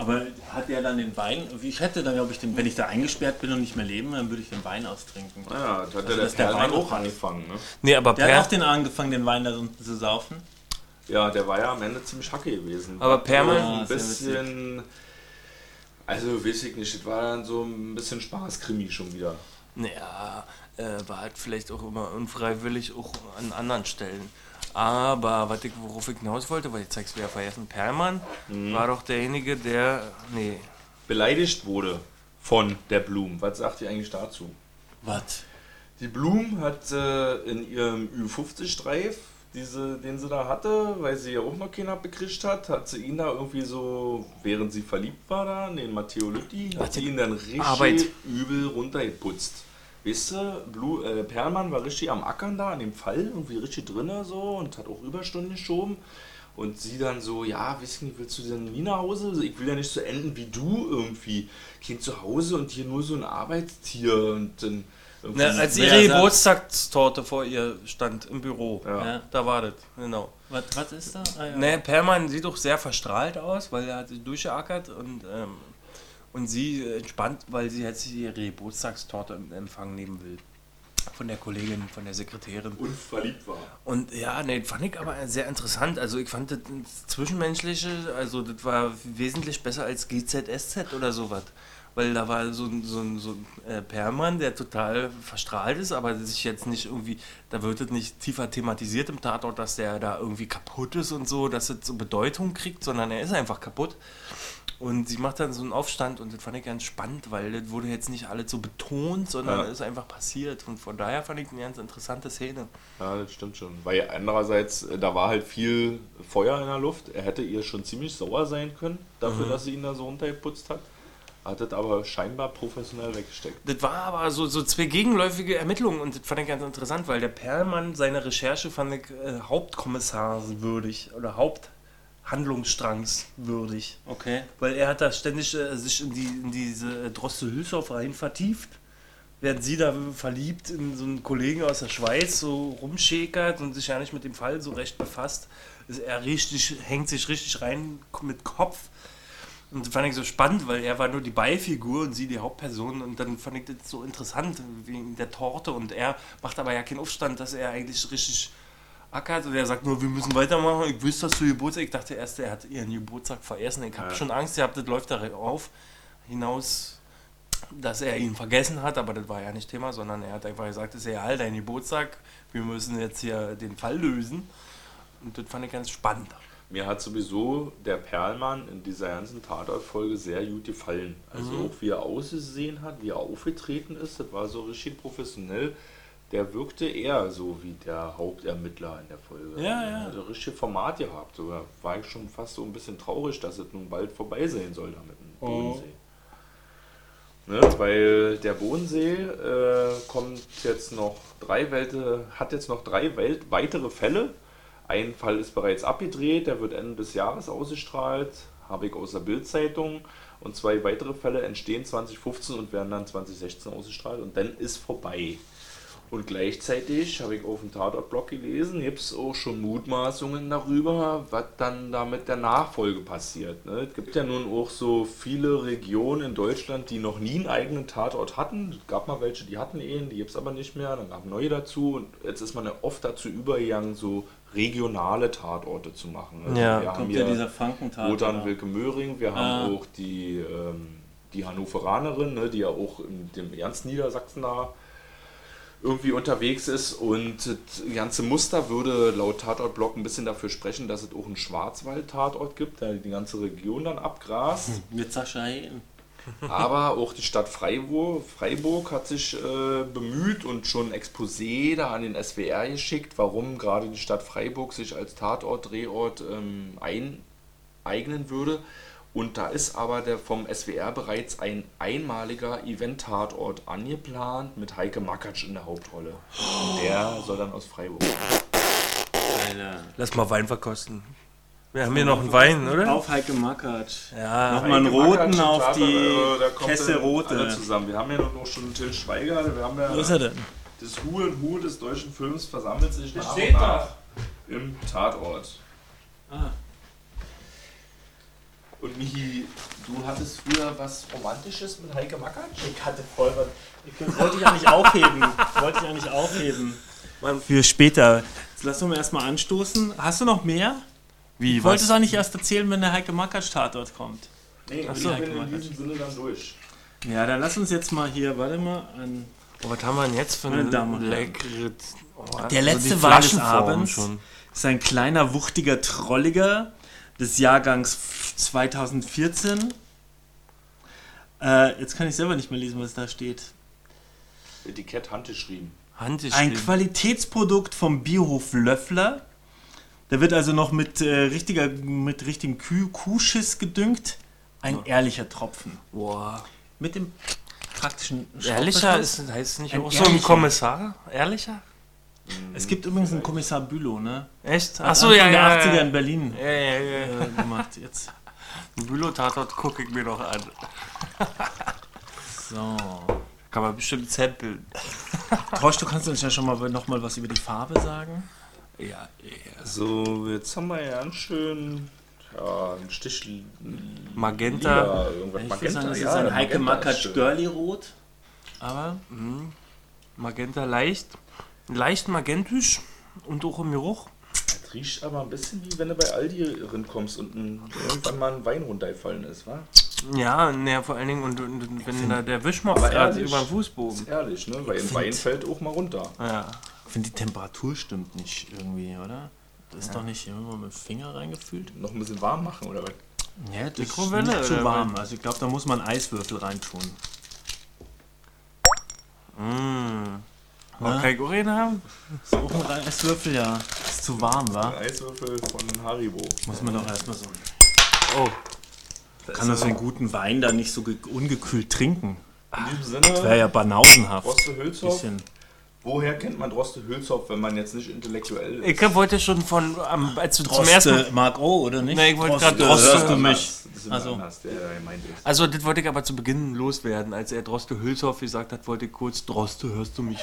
Aber hat er dann den Wein? Ich hätte dann, glaube ich, den, wenn ich da eingesperrt bin und nicht mehr leben, dann würde ich den Wein austrinken. Naja, das hat Also, ja der der Perlmann Wein auch angefangen. Ne? Nee, aber Der Per. hat auch den angefangen, den Wein da so zu saufen. Ja, der war ja am Ende ziemlich hacke gewesen. Aber ein Ja, sehr bisschen. Also weiß ich nicht, das war dann so ein bisschen Spaßkrimi schon wieder. Naja, äh, war halt vielleicht auch immer unfreiwillig auch an anderen Stellen. Aber was ich, worauf ich hinaus wollte, weil ich zeig's wieder vergessen, Perlmann war doch derjenige, der. Nee. beleidigt wurde von der Blum. Was sagt ihr eigentlich dazu? Was? Die Blum hat äh, in ihrem Ü50-Streif, diese, den sie da hatte, weil sie ja auch noch keiner bekriegt hat, hat sie ihn da irgendwie so, während sie verliebt war da, in den Matteo Lütti, hat sie ihn dann richtig Arbeit. übel runtergeputzt. Weißt du, Blue, äh, Perlmann war richtig am Ackern da, an dem Fall, irgendwie richtig drinne so und hat auch Überstunden geschoben. Und sie dann so, ja, du nicht, willst du denn nie nach Hause? Also Ich will ja nicht so enden wie du irgendwie. Kind zu Hause und hier nur so ein Arbeitstier und dann irgendwie. Na, als ihre sagt- Geburtstagstorte vor ihr stand im Büro. ja. Ja. Da war das, genau. Was, was ist da? Ah, ja. Ne, Perlmann sieht doch sehr verstrahlt aus, weil er hat sich durchgeackert und, ähm, und sie äh, entspannt, weil sie jetzt ihre Geburtstagstorte im Empfang nehmen will. Von der Kollegin, von der Sekretärin. Und verliebt war. Und ja, ne, fand ich aber sehr interessant. Also ich fand das Zwischenmenschliche, also das war wesentlich besser als GZSZ oder sowas. Weil da war so ein, so ein, so ein äh, Perlmann, der total verstrahlt ist, aber sich jetzt nicht irgendwie, da wird es nicht tiefer thematisiert im Tatort, dass der da irgendwie kaputt ist und so, dass es so Bedeutung kriegt, sondern er ist einfach kaputt. Und sie macht dann so einen Aufstand und das fand ich ganz spannend, weil das wurde jetzt nicht alles so betont, sondern Ja. es ist einfach passiert. Und von daher fand ich eine ganz interessante Szene. Ja, das stimmt schon. Weil andererseits, äh, da war halt viel Feuer in der Luft. Er hätte ihr schon ziemlich sauer sein können, dafür, dass sie ihn da so runtergeputzt hat. Hat das aber scheinbar professionell weggesteckt. Das war aber so, so zwei gegenläufige Ermittlungen und das fand ich ganz interessant, weil der Perlmann seine Recherche fand ich äh, hauptkommissarswürdig oder haupthandlungsstrangswürdig. Okay. Weil er hat da ständig äh, sich in, die, in diese äh, Droste Hülshoff rein vertieft, während sie da verliebt in so einen Kollegen aus der Schweiz so rumschäkert und sich ja nicht mit dem Fall so recht befasst, ist er richtig, hängt sich richtig rein mit Kopf. Und das fand ich so spannend, weil er war nur die Beifigur und sie die Hauptperson und dann fand ich das so interessant wegen der Torte und er macht aber ja keinen Aufstand, dass er eigentlich richtig ackert und er sagt nur, wir müssen weitermachen, ich wüsste, dass du Geburtstag, ich dachte erst, er hat ihren Geburtstag vergessen, ich habe Ja. schon Angst gehabt, das läuft darauf hinaus, dass er ihn vergessen hat, aber das war ja nicht Thema, sondern er hat einfach gesagt, es ist ja all dein Geburtstag, wir müssen jetzt hier den Fall lösen und das fand ich ganz spannend. Mir hat sowieso der Perlmann in dieser ganzen Tatortfolge sehr gut gefallen. Also auch wie er ausgesehen hat, wie er aufgetreten ist, das war so richtig professionell. Der wirkte eher so wie der Hauptermittler in der Folge. Ja, ja. Also richtig Format gehabt. Sogar war ich schon fast so ein bisschen traurig, dass es nun bald vorbei sein soll da mit dem Bodensee. Ne, weil der Bodensee äh, kommt jetzt noch drei Welte, hat jetzt noch drei Welt, weitere Fälle. Ein Fall ist bereits abgedreht, der wird Ende des Jahres ausgestrahlt, habe ich aus der Bildzeitung. Und zwei weitere Fälle entstehen 2015 und werden dann 2016 ausgestrahlt und dann ist vorbei. Und gleichzeitig habe ich auf dem Tatort-Blog gelesen, gibt es auch schon Mutmaßungen darüber, was dann da mit der Nachfolge passiert. Ne? Es gibt ja nun auch so viele Regionen in Deutschland, die noch nie einen eigenen Tatort hatten. Es gab mal welche, die hatten ihn, die gibt es aber nicht mehr. Dann gab es neue dazu und jetzt ist man ja oft dazu übergegangen, so regionale Tatorte zu machen. Ne? Ja, wir haben Kommt ja ja dieser Frankentat. Wotan oder? Wilke Möhring, wir haben Ah. auch die ähm, die Hannoveranerin, ne, die ja auch in dem ganz Niedersachsen da irgendwie unterwegs ist. Und das ganze Muster würde laut Tatortblock ein bisschen dafür sprechen, dass es auch einen Schwarzwald-Tatort gibt, der die ganze Region dann abgrast. Mit Sascha. Aber auch die Stadt Freiburg, Freiburg hat sich äh, bemüht und schon ein Exposé da an den SWR geschickt, warum gerade die Stadt Freiburg sich als Tatort, Drehort ähm, eineignen würde. Und da ist aber der vom SWR bereits ein einmaliger Event-Tatort angeplant mit Heike Makatsch in der Hauptrolle. Und der soll dann aus Freiburg. Alter. Lass mal Wein verkosten. Wir haben hier noch einen Wein, oder? Auf Heike Mackert. Ja. Nochmal einen roten Makatsch auf die äh, Kesse rote. alle zusammen. Wir haben ja noch schon Till Schweiger, wir haben ja Wo ist er denn? das Hu und Hu des deutschen Films versammelt sich nach und nach im Tatort. Ah. Und Michi, du hattest früher was Romantisches mit Heike Makatsch? Ich hatte voll was. Ich wollte ich ja nicht aufheben. Wollte ich ja nicht aufheben. Für später. Jetzt lass uns erstmal anstoßen. Hast du noch mehr? Wie, Ich wollte es auch nicht erst erzählen, wenn der Heike Makatsch Tatort kommt. Nee, Ach ich so. bin in diesem Sinne dann durch. Ja, dann lass uns jetzt mal hier, warte mal, an. Oh, was haben wir denn jetzt für Meine eine Damen und Herren. leckere... Oh, Der letzte die Wein des Abends. Schon. ist ein kleiner, wuchtiger Trolliger des Jahrgangs 2014. Äh, jetzt kann ich selber nicht mehr lesen, was da steht. Etikett handgeschrieben. Ein Qualitätsprodukt vom Biohof Löffler. Der wird also noch mit, äh, richtiger, mit richtigem Kuh Kuhschiss gedüngt. Ein ehrlicher Tropfen. Boah. Mit dem praktischen Ehrlicher ist, heißt nicht Ein auch so ein. Kommissar? Ehrlicher? Es gibt übrigens einen Kommissar Bülow, ne? Echt? Achso, ja, ja. der 80er ja. in Berlin Ja, ja, ja. äh, gemacht. Jetzt. Bülow-Tatort gucke ich mir doch an. So. Kann man bestimmt samplen. Trosch, du kannst uns ja schon mal noch mal was über die Farbe sagen. Ja, ja. So, jetzt haben wir ja einen schönen, ja, einen Stich Magenta. Lila, irgendwas Ich Magenta. sagen, das ist ja, ein der Heike ist schön. Girly Rot. Aber Mhm. Magenta leicht. Leicht magentisch und auch im Geruch. Das riecht aber ein bisschen wie wenn du bei Aldi rinkommst und ein, irgendwann mal ein Wein runtergefallen ist, wa? Ja, ne, vor allen Dingen, und, und, und wenn da der Wischmopp gerade über den Das Fußboden. ist ehrlich, ne? Weil ein Wein fällt auch mal runter. Ja. ich finde, die Temperatur stimmt nicht irgendwie, oder? Das ist doch nicht immer mit dem Finger reingefühlt. Noch ein bisschen warm machen, oder was? Ja, das Mikrowelle, ist nicht zu warm. Also ich glaube, da muss man Eiswürfel reintun. Mmh. Ja. Noch kein Urin haben? Ist auch ein Eiswürfel, ja. Ist zu warm, wa? Ein Eiswürfel von Haribo. Muss man doch erstmal so. Oh. Kann doch so einen guten Wein da nicht so ge- ungekühlt trinken. In diesem Das wäre Sinne, ja banausenhaft. Droste Hülshoff. Bisschen. Woher kennt man Droste Hülshoff, wenn man jetzt nicht intellektuell ist? Ich wollte schon von, am- als du zum ersten Droste Mark O, oder nicht? Nee, ich wollte grad Droste, Droste. hörst du mich? Das Also. anders, der. Also, das wollte ich aber zu Beginn loswerden. Als er Droste Hülshoff gesagt hat, wollte ich kurz, Droste, hörst du mich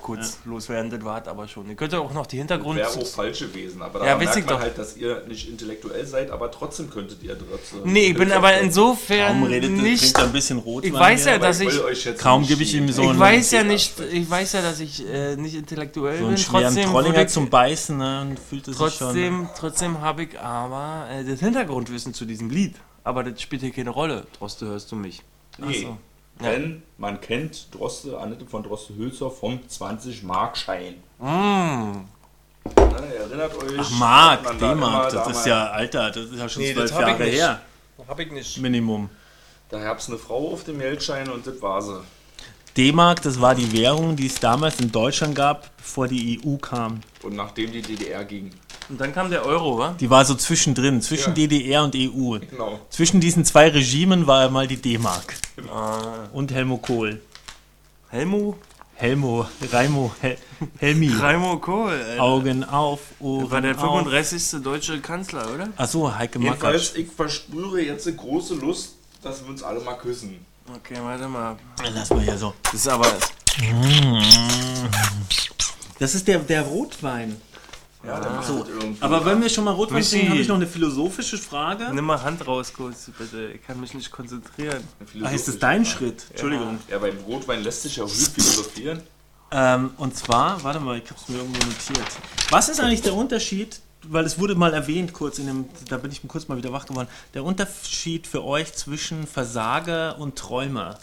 kurz loswerden. Das war es aber schon. Ich könnte auch noch die Hintergrund. Wäre auch falsch gewesen, aber da Ja, merkt ich man doch. halt, dass ihr nicht intellektuell seid, aber trotzdem könntet ihr Droste. Nee, ich bin aber insofern Kaum redet, nicht. ein bisschen Rot. Ich weiß ja, dass ich. Kaum gebe ich ihm so Ich weiß ja nicht, ich weiß ja, dass ich äh, nicht intellektuell so einen bin. schweren Trotzdem, Trollinger ich- zum Beißen, ne? Und fühlt es sich schon. trotzdem, trotzdem habe ich aber äh, das Hintergrundwissen zu diesem Lied. Aber das spielt hier keine Rolle. Droste, hörst du mich? Nee, so. denn man kennt Droste, Annette von Droste Hülshoff vom 20-Mark-Schein. Mm. Ne, ihr erinnert euch. Ach, Mark, D-Mark, das ist ja, Alter, das ist ja schon Nee, zwölf Jahre her. Hab ich nicht. Minimum. Da gab es eine Frau auf dem Geldschein und das war sie. D-Mark, das war die Währung, die es damals in Deutschland gab, bevor die EU kam. Und nachdem die DDR ging. Und dann kam der Euro, wa? Die war so zwischendrin, zwischen Ja. DDR und EU. Genau. Zwischen diesen zwei Regimen war mal die D-Mark. Ah. Und Helmut Kohl. Helmo? Helmo, Raimo, Hel Helmi. Raimo Kohl. Alter. Augen auf, Ohren War der auf. 35. deutsche Kanzler, oder? Achso, Heike Makatsch. Jedenfalls, ich verspüre jetzt eine große Lust, dass wir uns alle mal küssen. Okay, warte mal. Lass mal hier so. Das ist aber. Das ist der, der Rotwein. Ja, der macht So, das irgendwie. Aber wenn wir schon mal Rotwein Michi. trinken, habe ich noch eine philosophische Frage. Nimm mal Hand raus kurz, bitte. Ich kann mich nicht konzentrieren. Ah, ist das dein Schritt? Entschuldigung. Ja, beim Rotwein lässt sich ja auch gut philosophieren. Ähm, und zwar, warte mal, ich habe es mir irgendwo notiert. Was ist eigentlich der Unterschied weil es wurde mal erwähnt kurz in dem, da bin ich kurz mal wieder wach geworden, der Unterschied für euch zwischen Versager und Träumer.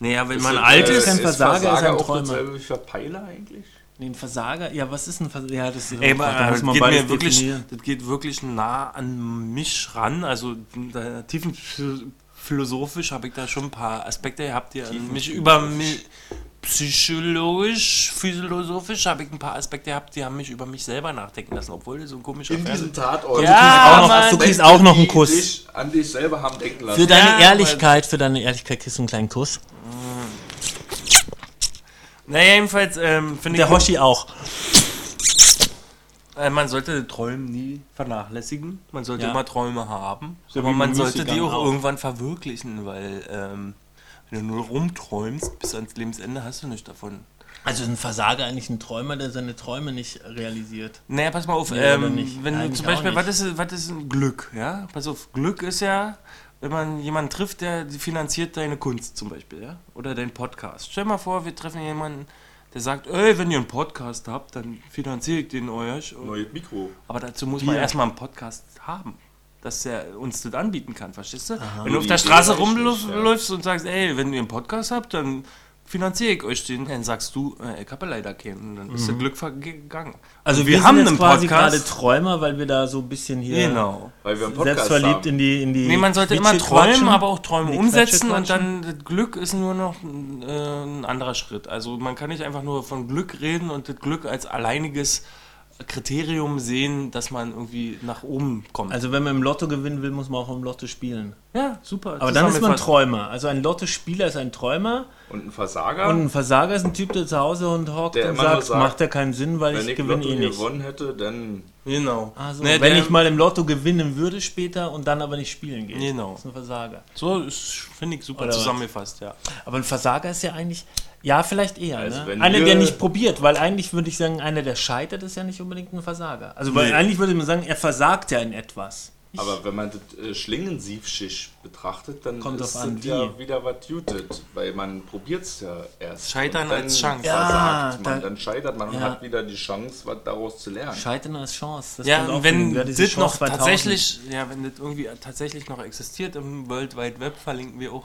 Naja, wenn Ist man alt ist. ein Versager, ist ein auch Träumer. dasselbe wie Verpeiler eigentlich? Nee, ein Versager, ja, was ist ein Versager? Ja, das ist Ey, aber das geht, mir wirklich, das geht wirklich nah an mich ran. Also da, tiefen philosophisch habe ich da schon ein paar Aspekte gehabt, die mich über mich psychologisch, philosophisch habe ich ein paar Aspekte gehabt, die haben mich über mich selber nachdenken lassen, obwohl so ein komischer In Fernseh- diesem Tatort. Ja, du kriegst auch noch, Mann. du kriegst auch noch einen Die Kuss. Dich an dich selber haben denken lassen. Für deine Ja, Ehrlichkeit, für deine Ehrlichkeit kriegst du einen kleinen Kuss. Naja, jedenfalls ähm, finde ich, Der Hoshi auch. äh, man sollte Träume nie vernachlässigen. Man sollte Ja. immer Träume haben. So aber man sollte die auch. irgendwann verwirklichen, weil ähm, wenn du nur rumträumst bis ans Lebensende, hast du nichts davon. Also ist ein Versager eigentlich ein Träumer, der seine Träume nicht realisiert. Naja, pass mal auf, Nee, ähm, nicht? wenn du Eigentlich zum Beispiel, was ist, was ist ein Glück, ja? Pass auf, Glück ist ja, wenn man jemanden trifft, der finanziert deine Kunst zum Beispiel, ja? Oder deinen Podcast. Stell mal vor, wir treffen jemanden, der sagt, ey, wenn ihr einen Podcast habt, dann finanziere ich den euch. Neues Mikro. Aber dazu muss man Wir. erstmal einen Podcast haben, dass er uns das anbieten kann, verstehst du? Wenn du auf der Straße nicht, ja. rumläufst und sagst, ey, wenn ihr einen Podcast habt, dann finanziere ich euch den, dann sagst du, äh, ich habe leider keinen. Dann ist das Glück vergangen. Also wir, wir sind haben jetzt einen quasi Podcast. gerade Träumer, weil wir da so ein bisschen hier Genau. Weil wir einen Podcast selbstverliebt haben. in die in die Nee, man sollte immer träumen, quatschen. aber auch Träume umsetzen und dann das Glück ist nur noch äh, ein anderer Schritt. Also man kann nicht einfach nur von Glück reden und das Glück als alleiniges Kriterium sehen, dass man irgendwie nach oben kommt. Also wenn man im Lotto gewinnen will, muss man auch im Lotto spielen. ja, super. Aber dann ist man. Träumer. Also ein Lottospieler ist ein Träumer Und ein Versager, und ein Versager ist ein Typ, der zu Hause und hockt Der und sagt, sagt, macht ja keinen Sinn, weil wenn ich ich gewinne Lotto eh nicht. gewonnen hätte, dann Genau. Also, Ne, wenn ich mal im Lotto gewinnen würde später und dann aber nicht spielen gehe. Genau. Das ist ein Versager. So finde ich, super Oder was? zusammengefasst, ja. Aber ein Versager ist ja eigentlich, ja, vielleicht eher. Also ne? Einer, der nicht probiert, weil eigentlich würde ich sagen, einer, der scheitert, ist ja nicht unbedingt ein Versager. Also, weil Nee. eigentlich würde man sagen, er versagt ja in etwas. Aber wenn man das äh, Schlingensiefschicht betrachtet, dann Kommt ist an, das ja wie. wieder was Jutet, weil man probiert es ja erst. Scheitern Und als Chance. Ja, man, da- dann scheitert man und ja. hat wieder die Chance, was daraus zu lernen. Scheitern als Chance. Das Ja, und wenn das noch 2000. tatsächlich, ja, wenn das irgendwie tatsächlich noch existiert im World Wide Web, verlinken wir auch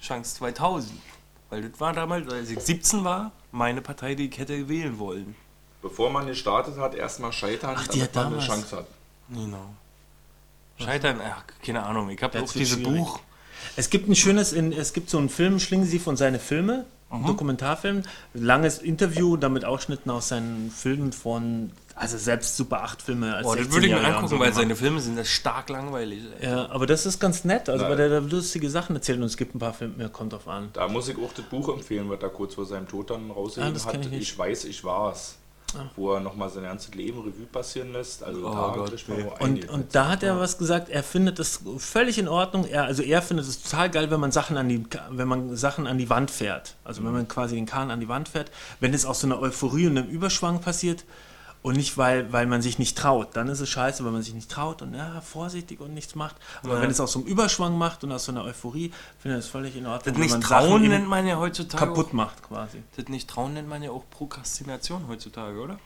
Chance 2000. Weil das war damals, als ich 17 war, meine Partei, die ich hätte wählen wollen. Bevor man gestartet hat, erstmal scheitern, Ach, die damit hat man eine damals- Chance hat. Genau. Scheitern, ach, keine Ahnung. Ich habe auch dieses schwierig. Buch. Es gibt ein schönes, in, es gibt so einen Film, Schlingensief und seine Filme, Mhm. Dokumentarfilm, langes Interview, damit Ausschnitten aus seinen Filmen von, also selbst Super 8 Filme als Boah, das 16 würde ich mir angucken, so weil seine Filme sind das stark langweilig. ey. Ja, aber das ist ganz nett, also weil der da lustige Sachen erzählt und es gibt ein paar Filme, mir kommt drauf an. Da muss ich auch das Buch empfehlen, was er kurz vor seinem Tod dann Ah, rausgegeben das hat. ich Ich, weiß, ich war's. Wo er nochmal sein ganzes Leben Revue passieren lässt. Also Oh da Gott, nee. Und, und da hat er was gesagt, er findet es völlig in Ordnung. Er, also er findet es total geil, wenn man Sachen an die, wenn man Sachen an die Wand fährt. Also wenn man quasi den Kahn an die Wand fährt, wenn es aus so einer Euphorie und einem Überschwang passiert und nicht, weil, weil man sich nicht traut. Dann ist es scheiße, wenn man sich nicht traut und ja, vorsichtig und nichts macht. Aber Ja. wenn es aus so einem Überschwang macht und aus so einer Euphorie, finde ich es völlig in Ordnung. Das wenn nicht man trauen nennt man ja heutzutage. kaputt Auch, macht quasi. das nicht trauen nennt man ja auch Prokrastination heutzutage, oder?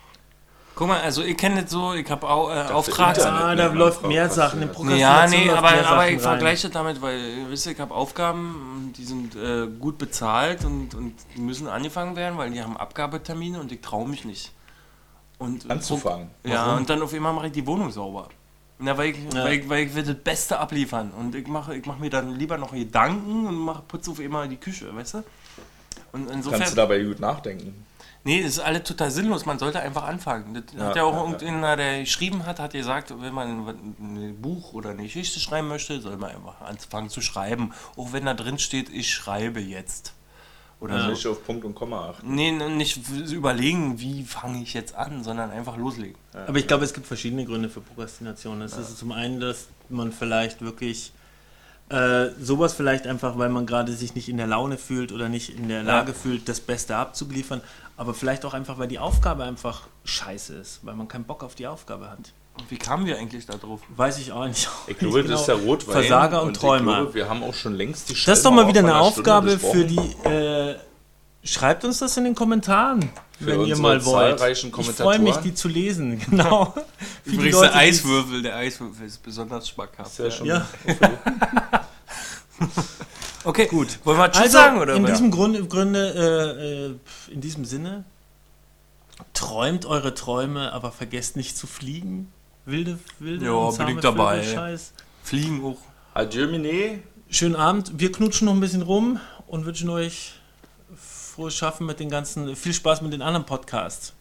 Guck mal, also ich kenne das so, ich habe auch äh, Auftrags... Ah, nennt da läuft mehr. Sachen. Ja, Prokrastination nee, läuft aber, aber ich vergleiche das damit, weil, ihr wisst, ich habe Aufgaben, die sind äh, gut bezahlt und, und die müssen angefangen werden, weil die haben Abgabetermine und ich traue mich nicht. Und, Anzufangen. Ja, Warum? und dann auf einmal mache ich die Wohnung sauber. Na, weil, ich, Ja. weil, ich, weil ich will das Beste abliefern. Und ich mache ich mache mir dann lieber noch Gedanken und mache, putze auf einmal die Küche, weißt du? Und insofern. Kannst du dabei gut nachdenken. Nee, das ist alles total sinnlos. Man sollte einfach anfangen. Das Ja, hat ja auch ja, irgendeiner, der geschrieben hat, hat gesagt, wenn man ein Buch oder eine Geschichte schreiben möchte, soll man einfach anfangen zu schreiben. Auch wenn da drin steht, ich schreibe jetzt. Oder Also so. nicht auf Punkt und Komma achten. Nee, nicht überlegen, wie fange ich jetzt an, sondern einfach loslegen. Aber ich glaube, es gibt verschiedene Gründe für Prokrastination. Es ist zum einen, dass man vielleicht wirklich äh, sowas vielleicht einfach, weil man gerade sich nicht in der Laune fühlt oder nicht in der Lage fühlt, das Beste abzuliefern, aber vielleicht auch einfach, weil die Aufgabe einfach scheiße ist, weil man keinen Bock auf die Aufgabe hat. Und wie kamen wir eigentlich da drauf? Weiß ich auch nicht. Ich glaube, das ist der Rotwein. Versager und ich Träumer. Glaube, wir haben auch schon längst die Das ist doch mal wieder eine Aufgabe für die äh, Schreibt uns das in den Kommentaren, wenn ihr mal wollt. zahlreichen Ich freue mich, die zu lesen. Genau. Für Übrigens Leute, der Eiswürfel, der Eiswürfel ist besonders schmackhaft. Ist ja schon Ja. Okay, gut. Wollen wir Tschüss Also sagen oder in was? diesem Grunde, Grunde äh, äh, in diesem Sinne, träumt eure Träume, aber vergesst nicht zu fliegen wilde, wilde ja, bin ich dabei. Scheiß. Fliegen hoch. Adieu, Miné. Schönen Abend. Wir knutschen noch ein bisschen rum und wünschen euch frohes Schaffen mit den ganzen, viel Spaß mit den anderen Podcasts.